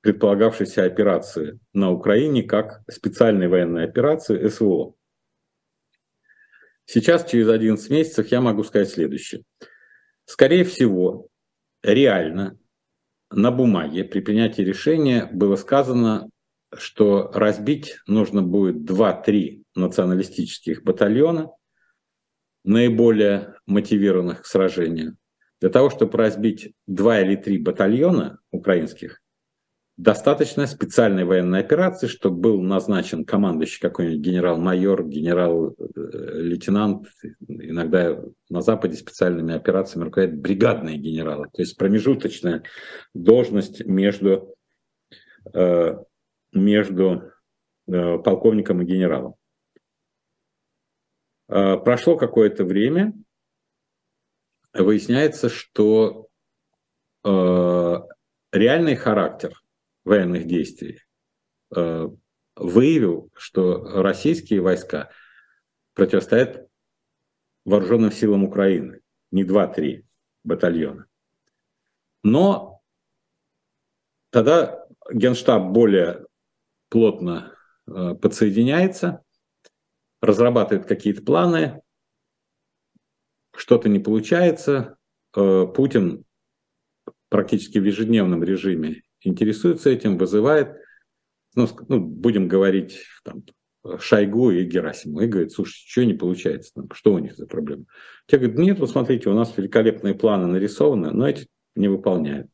предполагавшейся операции на Украине как специальной военной операции СВО. Сейчас, через 11 месяцев, я могу сказать следующее. Скорее всего, реально на бумаге при принятии решения было сказано, что разбить нужно будет 2-3 националистических батальона, наиболее мотивированных к сражению. Для того, чтобы разбить 2 или 3 батальона украинских, достаточно специальной военной операции, чтобы был назначен командующий какой-нибудь генерал-майор, генерал-лейтенант. Иногда на Западе специальными операциями руководят бригадные генералы. То есть промежуточная должность между, э, между э, полковником и генералом. Э, прошло какое-то время, выясняется, что реальный характер военных действий э, выявил, что российские войска противостоят вооруженным силам Украины, не 2-3 батальона. Но тогда Генштаб более плотно э, подсоединяется, разрабатывает какие-то планы, что-то не получается. Э, Путин практически в ежедневном режиме интересуется этим, вызывает, ну, ну будем говорить, там, Шойгу и Герасиму. И говорит, слушай, что не получается, там, что у них за проблема? Те говорят, нет, вот смотрите, у нас великолепные планы нарисованы, но эти не выполняют.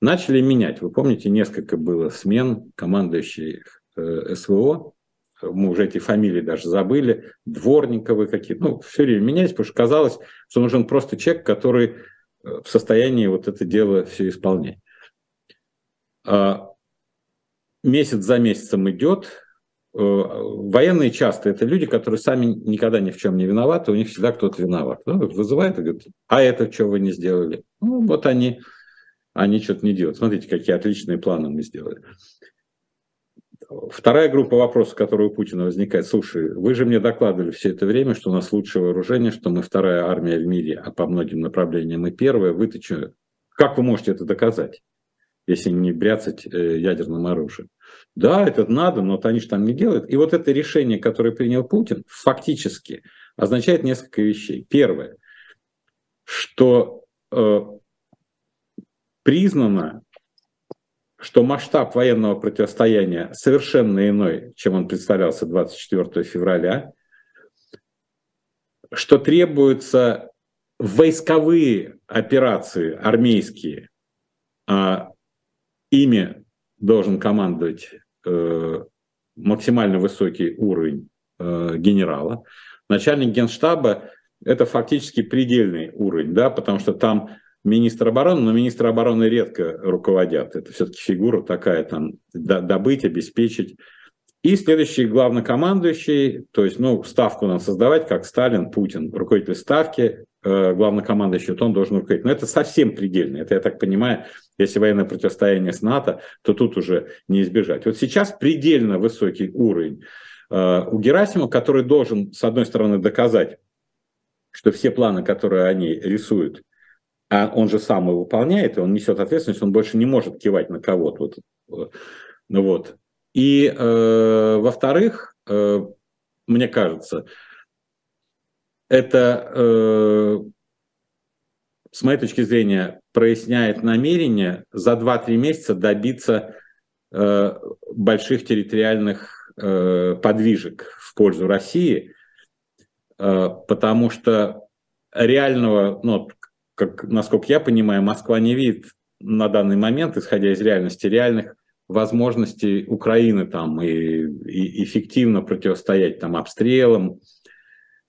Начали менять. Вы помните, несколько было смен командующих э, СВО, мы уже эти фамилии даже забыли, Дворниковы какие-то, ну, все время менялись, потому что казалось, что нужен просто человек, который э, в состоянии вот это дело все исполнять. А, месяц за месяцем идет, военные часто это люди, которые сами никогда ни в чем не виноваты, у них всегда кто-то виноват. Ну, вызывает и говорит, а это что вы не сделали? Ну, вот они, они что-то не делают. Смотрите, какие отличные планы мы сделали. Вторая группа вопросов, которые у Путина возникает. Слушай, вы же мне докладывали все это время, что у нас лучшее вооружение, что мы вторая армия в мире, а по многим направлениям мы первая. Вы-то что? Как вы можете это доказать, если не бряцать э, ядерным оружием? Да, это надо, но они же там не делают. И вот это решение, которое принял Путин, фактически означает несколько вещей. Первое, что э, признано, что масштаб военного противостояния совершенно иной, чем он представлялся 24 февраля, что требуются войсковые операции армейские, а ими должен командовать э, максимально высокий уровень э, генерала. Начальник генштаба – это фактически предельный уровень, да, потому что там министр обороны, но министр обороны редко руководят. Это все-таки фигура такая, там, добыть, обеспечить. И следующий главнокомандующий, то есть, ну, ставку нам создавать, как Сталин, Путин, руководитель ставки, главнокомандующий, вот он должен руководить. Но это совсем предельно. Это, я так понимаю, если военное противостояние с НАТО, то тут уже не избежать. Вот сейчас предельно высокий уровень э, у Герасимова, который должен, с одной стороны, доказать, что все планы, которые они рисуют, а он же сам и выполняет, и он несет ответственность, он больше не может кивать на кого-то. Вот. Ну вот. И, э, во-вторых, э, мне кажется, это, э, с моей точки зрения, проясняет намерение за 2-3 месяца добиться э, больших территориальных э, подвижек в пользу России, потому что реального, ну, как, насколько я понимаю, Москва не видит на данный момент, исходя из реальности, реальных возможностей Украины там и, и эффективно противостоять там обстрелам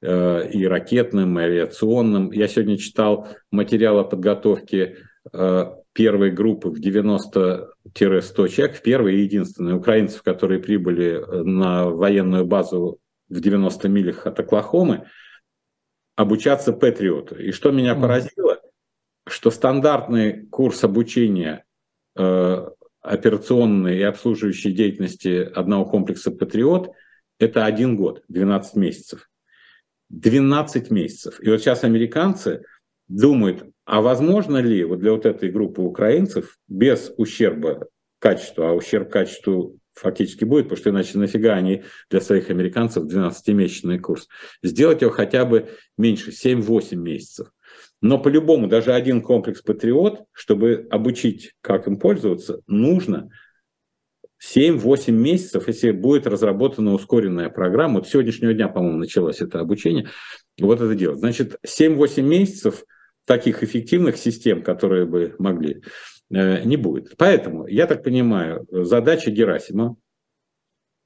и ракетным, и авиационным. Я сегодня читал материал о подготовке э, первой группы в 90-100 человек, первой и единственной украинцев, которые прибыли на военную базу в 90 милях от Оклахомы, обучаться Патриоту. И что меня поразило, что стандартный курс обучения э, операционной и обслуживающей деятельности одного комплекса «Патриот» – это один год, 12 месяцев. 12 месяцев. И вот сейчас американцы думают, а возможно ли вот для вот этой группы украинцев без ущерба качеству, а ущерб качеству фактически будет, потому что иначе нафига они для своих американцев 12-месячный курс. Сделать его хотя бы меньше, 7-8 месяцев. Но по-любому даже один комплекс «Патриот», чтобы обучить, как им пользоваться, нужно 7-8 месяцев, если будет разработана ускоренная программа. Вот сегодняшнего дня, по-моему, началось это обучение. Вот это делать. Значит, 7-8 месяцев таких эффективных систем, которые бы могли Э, не будет. Поэтому, я так понимаю, задача Герасима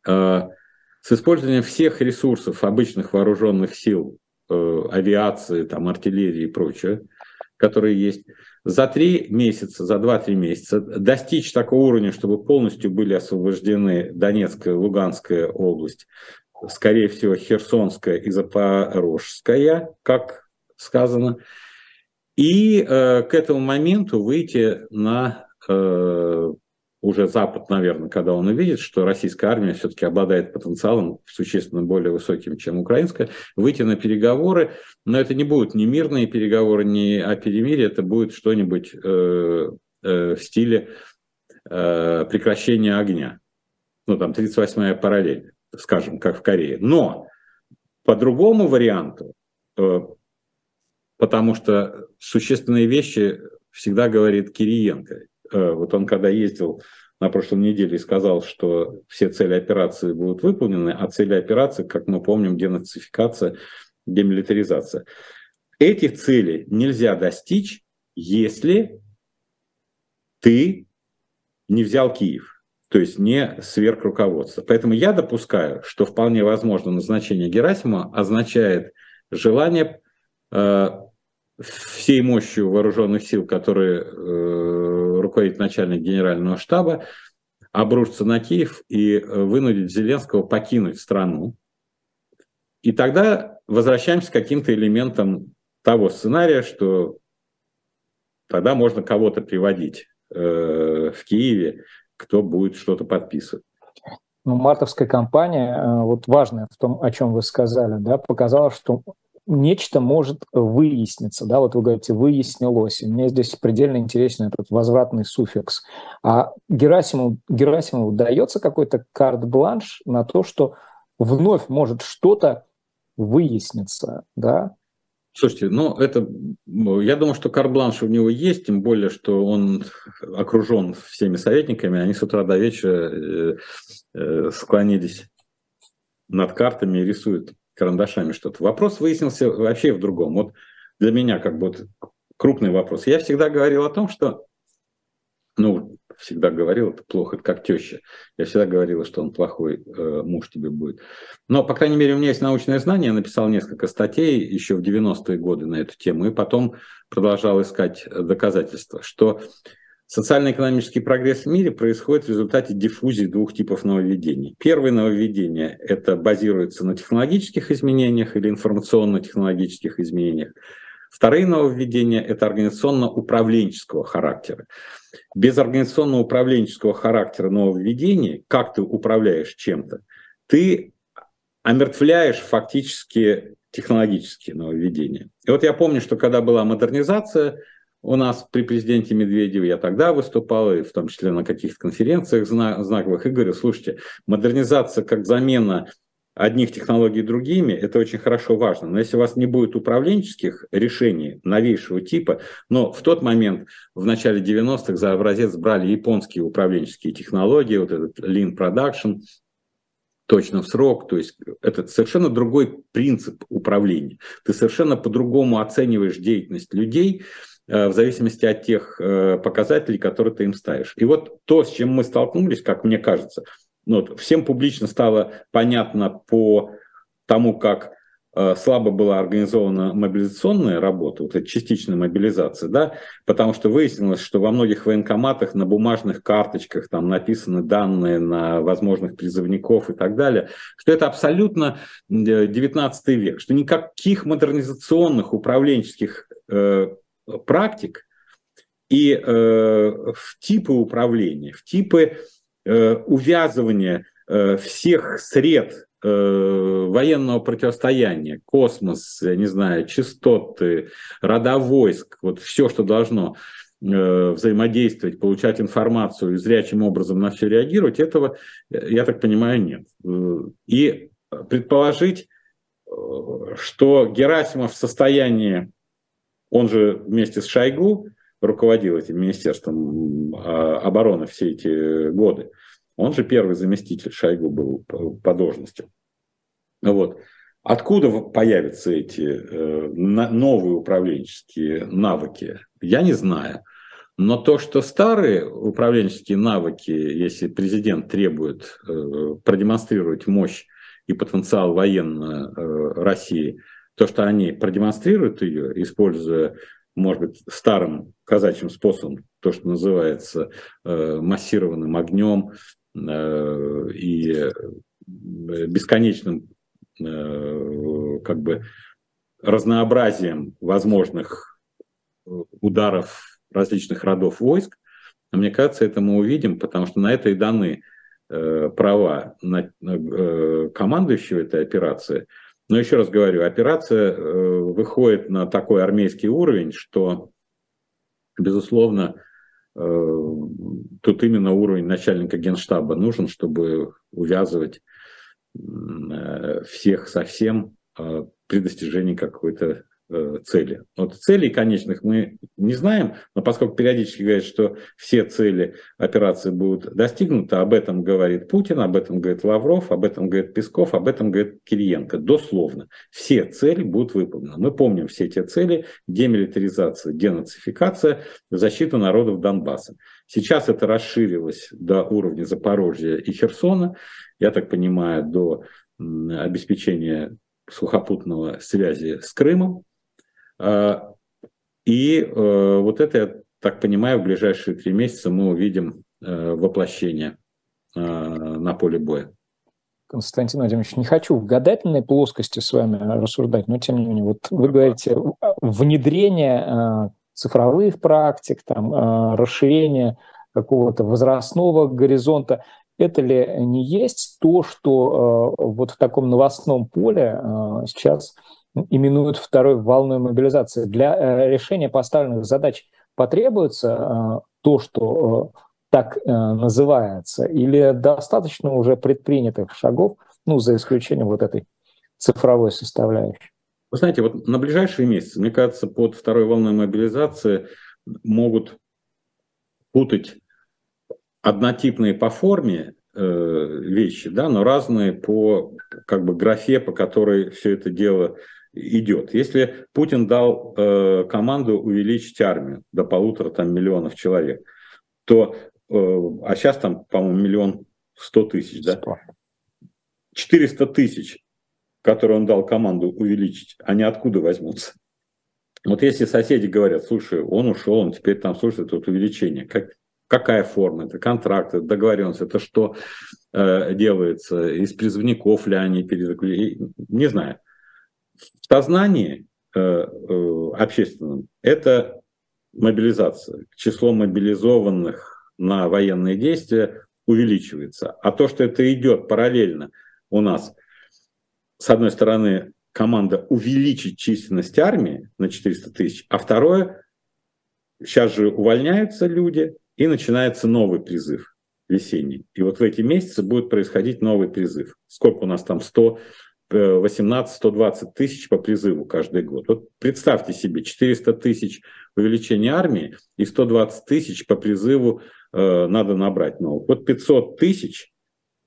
э, с использованием всех ресурсов обычных вооруженных сил, э, авиации, там, артиллерии и прочее, которые есть, за три месяца, за два-три месяца достичь такого уровня, чтобы полностью были освобождены Донецкая, Луганская область, скорее всего, Херсонская и Запорожская, как сказано, и э, к этому моменту выйти на э, уже Запад, наверное, когда он увидит, что российская армия все-таки обладает потенциалом существенно более высоким, чем украинская, выйти на переговоры, но это не будут ни мирные переговоры, ни о перемирии, это будет что-нибудь э, э, в стиле э, прекращения огня. Ну, там, 38-я параллель, скажем, как в Корее. Но по другому варианту, э, потому что существенные вещи всегда говорит Кириенко. Э, вот он когда ездил на прошлой неделе и сказал, что все цели операции будут выполнены, а цели операции, как мы помним, денацификация, демилитаризация. Этих целей нельзя достичь, если ты не взял Киев, то есть не сверх руководства. Поэтому я допускаю, что вполне возможно назначение Герасима означает желание э, всей мощью вооруженных сил, которые э, руководит начальник генерального штаба, обрушиться на Киев и э, вынудить Зеленского покинуть страну. И тогда возвращаемся к каким-то элементам того сценария, что тогда можно кого-то приводить э, в Киеве, кто будет что-то подписывать. Ну, мартовская кампания, э, вот важная в том, о чем вы сказали, да, показала, что нечто может выясниться, да, вот вы говорите, выяснилось, и мне здесь предельно интересен этот возвратный суффикс. А Герасимову, Герасимову дается какой-то карт-бланш на то, что вновь может что-то выясниться, да? Слушайте, ну это, я думаю, что карбланш у него есть, тем более, что он окружен всеми советниками, они с утра до вечера э, э, склонились над картами и рисуют карандашами что-то. Вопрос выяснился вообще в другом. Вот для меня как бы крупный вопрос. Я всегда говорил о том, что, ну, всегда говорил, это плохо, это как теща. Я всегда говорила, что он плохой э, муж тебе будет. Но, по крайней мере, у меня есть научное знание, я написал несколько статей еще в 90-е годы на эту тему, и потом продолжал искать доказательства, что Социально-экономический прогресс в мире происходит в результате диффузии двух типов нововведений. Первое нововведение – это базируется на технологических изменениях или информационно-технологических изменениях. Вторые нововведения – это организационно-управленческого характера. Без организационно-управленческого характера нововведений, как ты управляешь чем-то, ты омертвляешь фактически технологические нововведения. И вот я помню, что когда была модернизация у нас при президенте Медведеве, я тогда выступал, и в том числе на каких-то конференциях знаковых, и говорю, слушайте, модернизация как замена одних технологий другими, это очень хорошо важно. Но если у вас не будет управленческих решений новейшего типа, но в тот момент, в начале 90-х, за образец брали японские управленческие технологии, вот этот Lean Production, точно в срок, то есть это совершенно другой принцип управления. Ты совершенно по-другому оцениваешь деятельность людей, в зависимости от тех э, показателей, которые ты им ставишь. И вот то, с чем мы столкнулись, как мне кажется, ну, вот, всем публично стало понятно по тому, как э, слабо была организована мобилизационная работа, вот эта частичная мобилизация, да, потому что выяснилось, что во многих военкоматах на бумажных карточках там написаны данные на возможных призывников и так далее, что это абсолютно 19 век, что никаких модернизационных управленческих э, практик и э, в типы управления, в типы Э, увязывание э, всех сред военного противостояния, космос, я не знаю, частоты, рода войск, вот все, что должно взаимодействовать, получать информацию и зрячим образом на все реагировать, этого, я так понимаю, нет. И предположить, что Герасимов в состоянии, он же вместе с Шойгу, руководил этим Министерством а, обороны все эти годы. Он же первый заместитель Шойгу был по должности. Вот. Откуда появятся эти э, новые управленческие навыки, я не знаю. Но то, что старые управленческие навыки, если президент требует э, продемонстрировать мощь и потенциал военной э, России, то, что они продемонстрируют ее, используя может быть, старым казачьим способом, то, что называется э, массированным огнем э, и бесконечным э, как бы разнообразием возможных ударов различных родов войск, мне кажется, это мы увидим, потому что на это и даны права на, командующего этой операции – но еще раз говорю, операция э, выходит на такой армейский уровень, что, безусловно, э, тут именно уровень начальника генштаба нужен, чтобы увязывать э, всех со всем при достижении какой-то цели. Вот целей конечных мы не знаем, но поскольку периодически говорят, что все цели операции будут достигнуты, об этом говорит Путин, об этом говорит Лавров, об этом говорит Песков, об этом говорит Кириенко. Дословно. Все цели будут выполнены. Мы помним все эти цели. Демилитаризация, денацификация, защита народов Донбасса. Сейчас это расширилось до уровня Запорожья и Херсона, я так понимаю, до обеспечения сухопутного связи с Крымом, и э, вот это, я так понимаю, в ближайшие три месяца мы увидим э, воплощение на поле боя. Константин Владимирович, не хочу в гадательной плоскости с вами рассуждать, но тем не менее, вот вы говорите, внедрение цифровых практик, там, расширение какого-то возрастного горизонта, это ли не есть то, что вот в таком новостном поле сейчас именуют второй волной мобилизации. Для э, решения поставленных задач потребуется э, то, что э, так называется, или достаточно уже предпринятых шагов, ну, за исключением вот этой цифровой составляющей? Вы знаете, вот на ближайшие месяцы, мне кажется, под второй волной мобилизации могут путать однотипные по форме вещи, да, но разные по как бы графе, по которой все это дело идет. Если Путин дал э, команду увеличить армию до полутора там, миллионов человек, то, э, а сейчас там, по-моему, миллион сто тысяч, да? 400 тысяч, которые он дал команду увеличить, они откуда возьмутся? Вот если соседи говорят, слушай, он ушел, он теперь там, слушай, тут увеличение, как, какая форма, это контракт, это договоренность, это что э, делается, из призывников ли они перезаключили, не знаю в сознании э, э, общественном это мобилизация. Число мобилизованных на военные действия увеличивается. А то, что это идет параллельно у нас, с одной стороны, команда увеличить численность армии на 400 тысяч, а второе, сейчас же увольняются люди, и начинается новый призыв весенний. И вот в эти месяцы будет происходить новый призыв. Сколько у нас там? 100 18-120 тысяч по призыву каждый год. Вот представьте себе, 400 тысяч увеличения армии и 120 тысяч по призыву э, надо набрать новых. Вот 500 тысяч,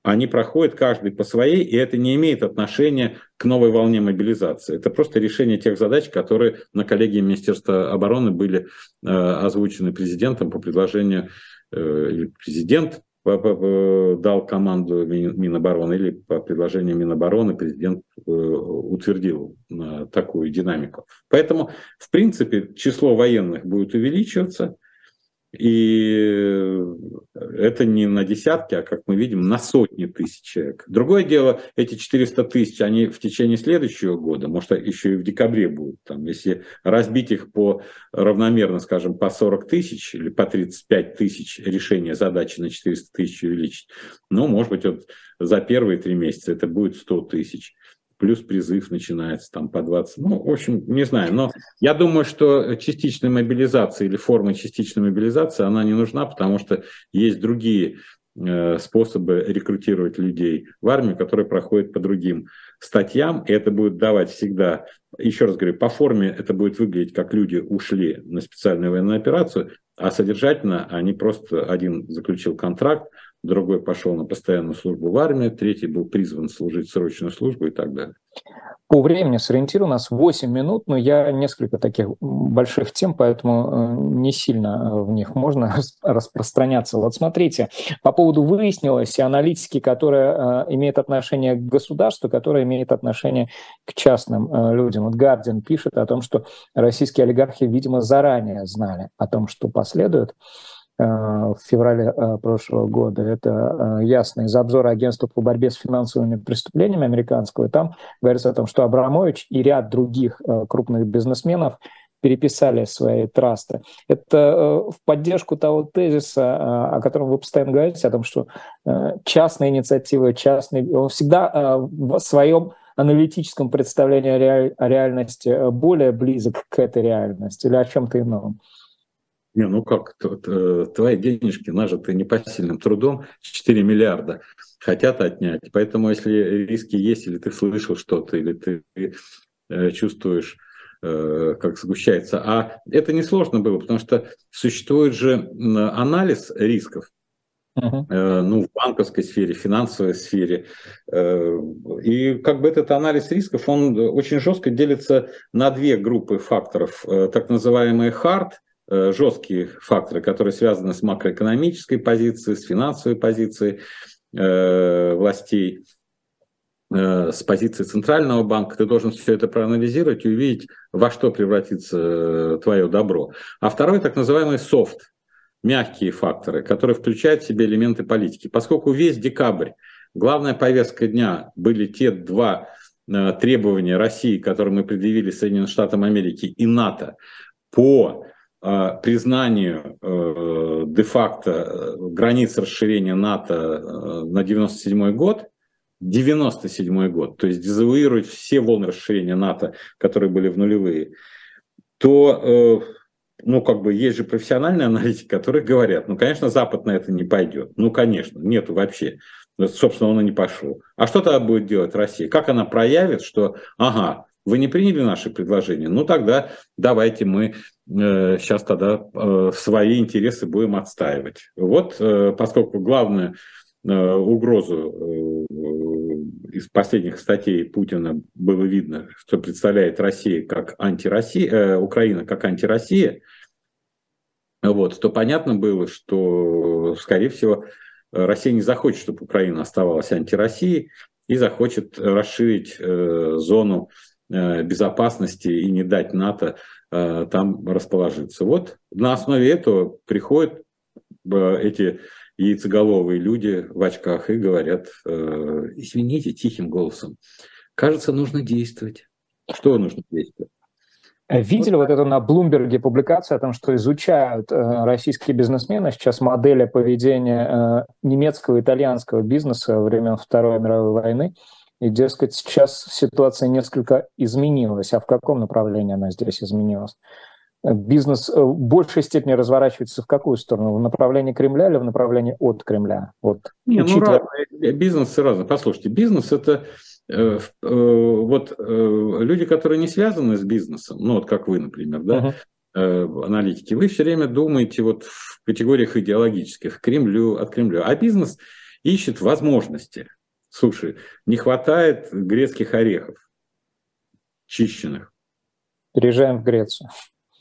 они проходят каждый по своей, и это не имеет отношения к новой волне мобилизации. Это просто решение тех задач, которые на коллегии Министерства обороны были э, озвучены президентом по предложению, э, президент дал команду Минобороны или по предложению Минобороны президент э, утвердил э, такую динамику. Поэтому, в принципе, число военных будет увеличиваться, и это не на десятки, а, как мы видим, на сотни тысяч человек. Другое дело, эти 400 тысяч, они в течение следующего года, может, еще и в декабре будут. Там, если разбить их по равномерно, скажем, по 40 тысяч или по 35 тысяч решения задачи на 400 тысяч увеличить, ну, может быть, вот за первые три месяца это будет 100 тысяч плюс призыв начинается там по 20. Ну, в общем, не знаю, но я думаю, что частичная мобилизация или форма частичной мобилизации, она не нужна, потому что есть другие э, способы рекрутировать людей в армию, которые проходят по другим статьям, и это будет давать всегда, еще раз говорю, по форме это будет выглядеть, как люди ушли на специальную военную операцию, а содержательно они просто один заключил контракт, другой пошел на постоянную службу в армии, третий был призван служить срочную службу и так далее. По времени сориентирую, у нас 8 минут, но я несколько таких больших тем, поэтому э, не сильно э, в них можно распространяться. Вот смотрите, по поводу выяснилось, аналитики, которые э, имеют отношение к государству, которые имеют отношение к частным людям. Вот Гардиан пишет о том, что российские олигархи, видимо, заранее знали о том, что последует. Э, в феврале э, прошлого года. Это э, ясно из обзора агентства по борьбе с финансовыми преступлениями американского. там говорится о том, что Абрамович и ряд других крупных бизнесменов переписали свои трасты. Это в поддержку того тезиса, о котором вы постоянно говорите, о том, что частная инициатива, частный, он всегда в своем аналитическом представлении о реальности более близок к этой реальности или о чем-то ином. Не, ну как, твои денежки нажиты непосильным трудом, 4 миллиарда хотят отнять. Поэтому если риски есть, или ты слышал что-то, или ты э, чувствуешь, э, как сгущается. А это несложно было, потому что существует же анализ рисков. Uh-huh. Ну, в банковской сфере, финансовой сфере. И как бы этот анализ рисков, он очень жестко делится на две группы факторов. Так называемые hard жесткие факторы, которые связаны с макроэкономической позицией, с финансовой позицией э, властей, э, с позиции Центрального банка. Ты должен все это проанализировать и увидеть, во что превратится твое добро. А второй, так называемый софт, мягкие факторы, которые включают в себя элементы политики. Поскольку весь декабрь, главная повестка дня были те два э, требования России, которые мы предъявили Соединенным Штатам Америки и НАТО по э, признанию э, де-факто границ расширения НАТО на 97 год, 97 год, то есть дезавуировать все волны расширения НАТО, которые были в нулевые, то ну, как бы есть же профессиональные аналитики, которые говорят, ну, конечно, Запад на это не пойдет. Ну, конечно, нету вообще. Собственно, он и не пошел. А что тогда будет делать Россия? Как она проявит, что, ага, вы не приняли наши предложения, ну тогда давайте мы э, сейчас тогда э, свои интересы будем отстаивать. Вот, э, поскольку главную э, угрозу э, из последних статей Путина было видно, что представляет Россия как антироссия, э, Украина как антироссия, вот, то понятно было, что, скорее всего, Россия не захочет, чтобы Украина оставалась антироссией и захочет расширить э, зону э, безопасности и не дать НАТО э, там расположиться. Вот на основе этого приходят э, эти яйцеголовые люди в очках и говорят, э, извините, тихим голосом, кажется, нужно действовать. Что нужно действовать? Видели вот эту на Блумберге публикацию о том, что изучают э, российские бизнесмены сейчас модели поведения э, немецкого и итальянского бизнеса время Второй мировой войны, и, дескать, сейчас ситуация несколько изменилась. А в каком направлении она здесь изменилась? Бизнес э, в большей степени разворачивается в какую сторону? В направлении Кремля или в направлении от Кремля? Вот, Не, учитывая... ну, бизнес разный. Послушайте, бизнес – это Э, э, вот э, люди, которые не связаны с бизнесом, ну вот как вы, например, да, uh-huh. аналитики, вы все время думаете вот в категориях идеологических, Кремлю, от Кремля, а бизнес ищет возможности. Слушай, не хватает грецких орехов, чищенных. Переезжаем в Грецию.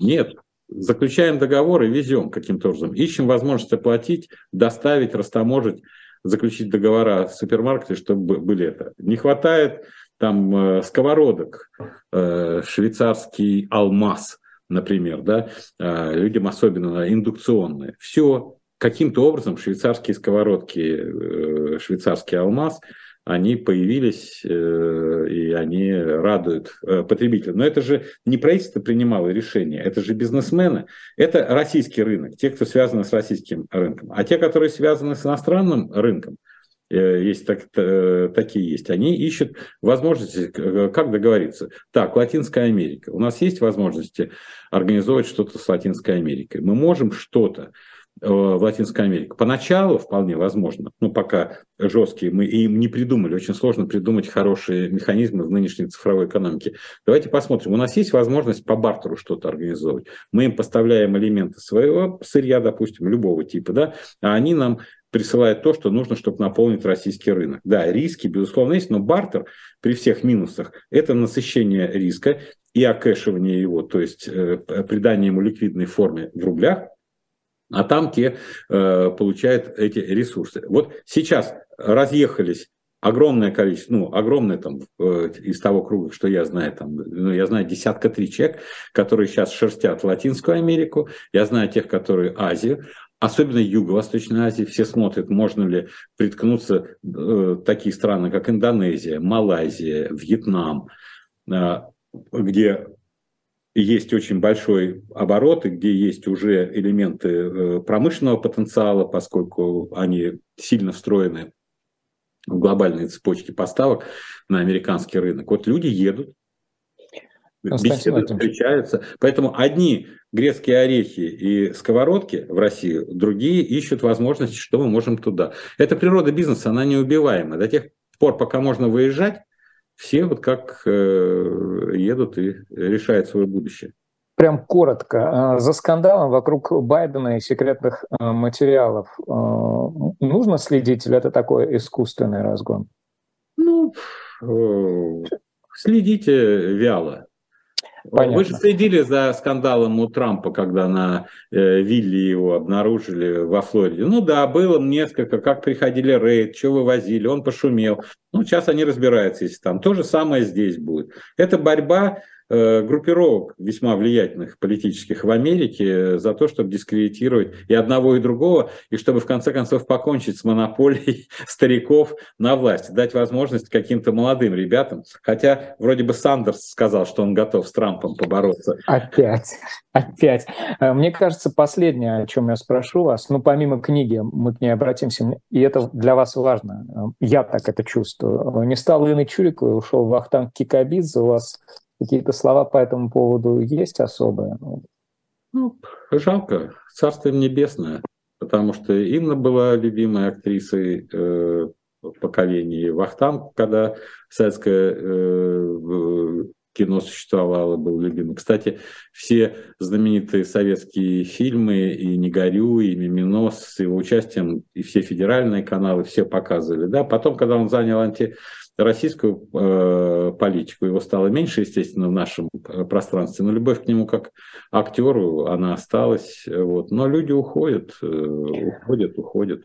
Нет, заключаем договор и везем каким-то образом. Ищем возможность оплатить, доставить, растаможить заключить договора с супермаркетами, чтобы были это. Не хватает там э, сковородок, э, швейцарский алмаз, например, да, э, людям особенно индукционные. Все, каким-то образом швейцарские сковородки, швейцарский алмаз – они появились э, и они радуют э, потребителя. Но это же не правительство принимало решение, это же бизнесмены. Это российский рынок, те, кто связаны с российским рынком. А те, которые связаны с иностранным рынком, э, есть так, такие есть, они ищут возможности, как договориться. Так, Латинская Америка. У нас есть возможности организовать что-то с Латинской Америкой. Мы можем что-то Э, в Латинской Америке. Поначалу вполне возможно, ну пока жесткие, мы им не придумали, очень сложно придумать хорошие механизмы в нынешней цифровой экономике. Давайте посмотрим, у нас есть возможность по бартеру что-то организовывать. Мы им поставляем элементы своего сырья, допустим, любого типа, да, а они нам присылают то, что нужно, чтобы наполнить российский рынок. Да, риски, безусловно, есть, но бартер при всех минусах – это насыщение риска и окэшивание его, то есть э, придание ему ликвидной форме в рублях, а там те э, получают эти ресурсы. Вот сейчас разъехались огромное количество, ну, огромное там э, из того круга, что я знаю, там, ну, я знаю десятка три человек, которые сейчас шерстят Латинскую Америку, я знаю тех, которые Азию, особенно Юго-Восточной Азии, все смотрят, можно ли приткнуться э, такие страны, как Индонезия, Малайзия, Вьетнам, э, где есть очень большой оборот, и где есть уже элементы э, промышленного потенциала, поскольку они сильно встроены в глобальные цепочки поставок на американский рынок. Вот люди едут, беседуют, встречаются. Поэтому одни грецкие орехи и сковородки в России, другие ищут возможности, что мы можем туда. Это природа бизнеса, она неубиваема. До тех пор, пока можно выезжать, все вот как э, едут и решают свое будущее. Прям коротко. А, за скандалом вокруг Байдена и секретных э, материалов э, нужно следить или это такой искусственный разгон? Ну, следите вяло. Понятно. Вы же следили за скандалом у Трампа, когда на э, вилле его обнаружили во Флориде. Ну да, было несколько, как приходили рейд, что вывозили, он пошумел. Ну, сейчас они разбираются, если там. То же самое здесь будет. Это борьба группировок весьма влиятельных политических в Америке за то, чтобы дискредитировать и одного, и другого, и чтобы в конце концов покончить с монополией стариков на власть, дать возможность каким-то молодым ребятам. Хотя вроде бы Сандерс сказал, что он готов с Трампом побороться. Опять, опять. Э, мне кажется, последнее, о чем я спрошу вас, ну, помимо книги, мы к ней обратимся, и это для вас важно, э, я так это чувствую. Не стал Леной Чуриковой, ушел Вахтанг Кикабидзе, у вас какие-то слова по этому поводу есть особые? Ну, жалко, царство им небесное, потому что Инна была любимой актрисой э, поколения Вахтанг, когда советская э, кино существовало, был любимый. Кстати, все знаменитые советские фильмы, и «Не горю», и «Мимино» с его участием, и все федеральные каналы, все показывали. Да? Потом, когда он занял антироссийскую э, политику, его стало меньше, естественно, в нашем э, пространстве, но любовь к нему как актеру, она осталась. Вот. Но люди уходят, э, уходят, уходят.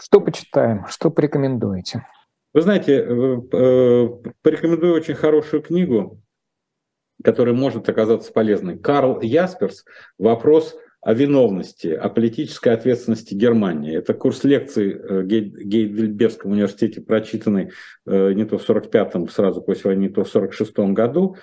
Что почитаем, что порекомендуете? Вы знаете, э, э, порекомендую очень хорошую книгу, которая может оказаться полезной. Карл Ясперс «Вопрос о виновности, о политической ответственности Германии». Это курс лекций э, Гейдельбергском университете, прочитанный не то в 45-м, сразу после войны, не то в 46-м году.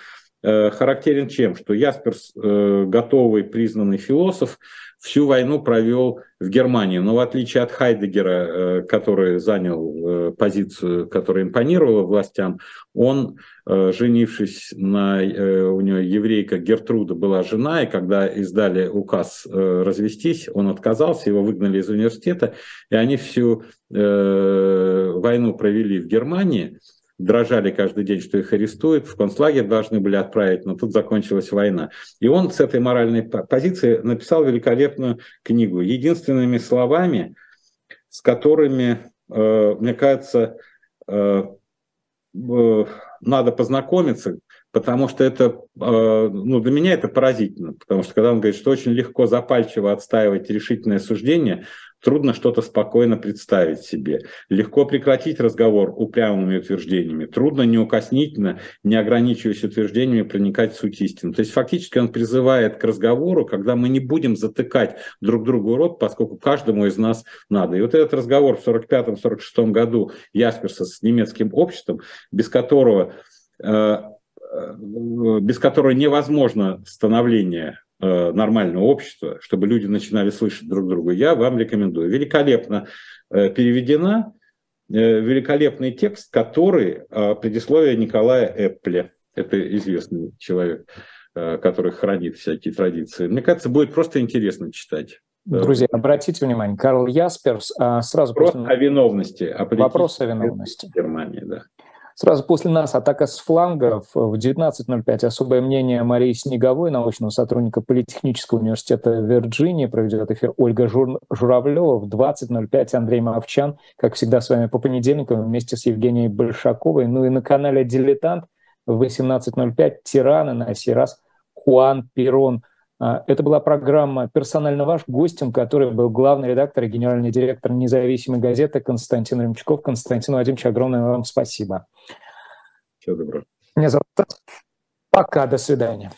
Характерен чем? Что Ясперс, готовый, признанный философ, всю войну провел в Германии. Но в отличие от Хайдегера, э, который занял э, позицию, которая импонировала властям, он, э, женившись на... У него еврейка Гертруда была жена, и когда издали указ развестись, он отказался, его выгнали из университета, и они всю войну провели в Германии – дрожали каждый день, что их арестуют, в концлагерь должны были отправить, но тут закончилась война. И он с этой моральной позиции написал великолепную книгу единственными словами, с которыми, э, мне кажется, э, э, надо познакомиться, потому что это, ну, для меня это поразительно, потому что когда он говорит, что очень легко запальчиво отстаивать решительное суждение, трудно что-то спокойно представить себе. Легко прекратить разговор упрямыми утверждениями. Трудно неукоснительно, не ограничиваясь утверждениями, проникать в суть истины. То есть фактически он призывает к разговору, когда мы не будем затыкать друг другу рот, поскольку каждому из нас надо. И вот этот разговор в 1945-1946 году Ясперса с немецким обществом, без которого э, э, без которого невозможно становление нормального общества, чтобы люди начинали слышать друг друга, я вам рекомендую. Великолепно э, переведена, э, великолепный текст, который предисловие Николая Эппле. Это известный человек, который хранит всякие традиции. Мне кажется, будет просто интересно читать. Друзья, обратите внимание, Карл Ясперс а, сразу Вопрос после... о виновности. О Вопрос о виновности. Германии, да. Сразу после нас атака с флангов в 19.05. Особое мнение Марии Снеговой, научного сотрудника Политехнического университета Вирджинии, проведет эфир Ольга Жур... Журавлева. В 20.05 Андрей Мовчан, как всегда с вами по понедельникам вместе с Евгенией Большаковой. Ну и на канале «Дилетант» в 18.05 «Тираны», на сей раз Хуан Перон – это была программа «Персонально ваш» гостем, который был главный редактор и генеральный директор независимой газеты Константин Ремчков. Константин Владимирович, огромное вам спасибо. Всего доброго. Меня зовут Пока, до свидания.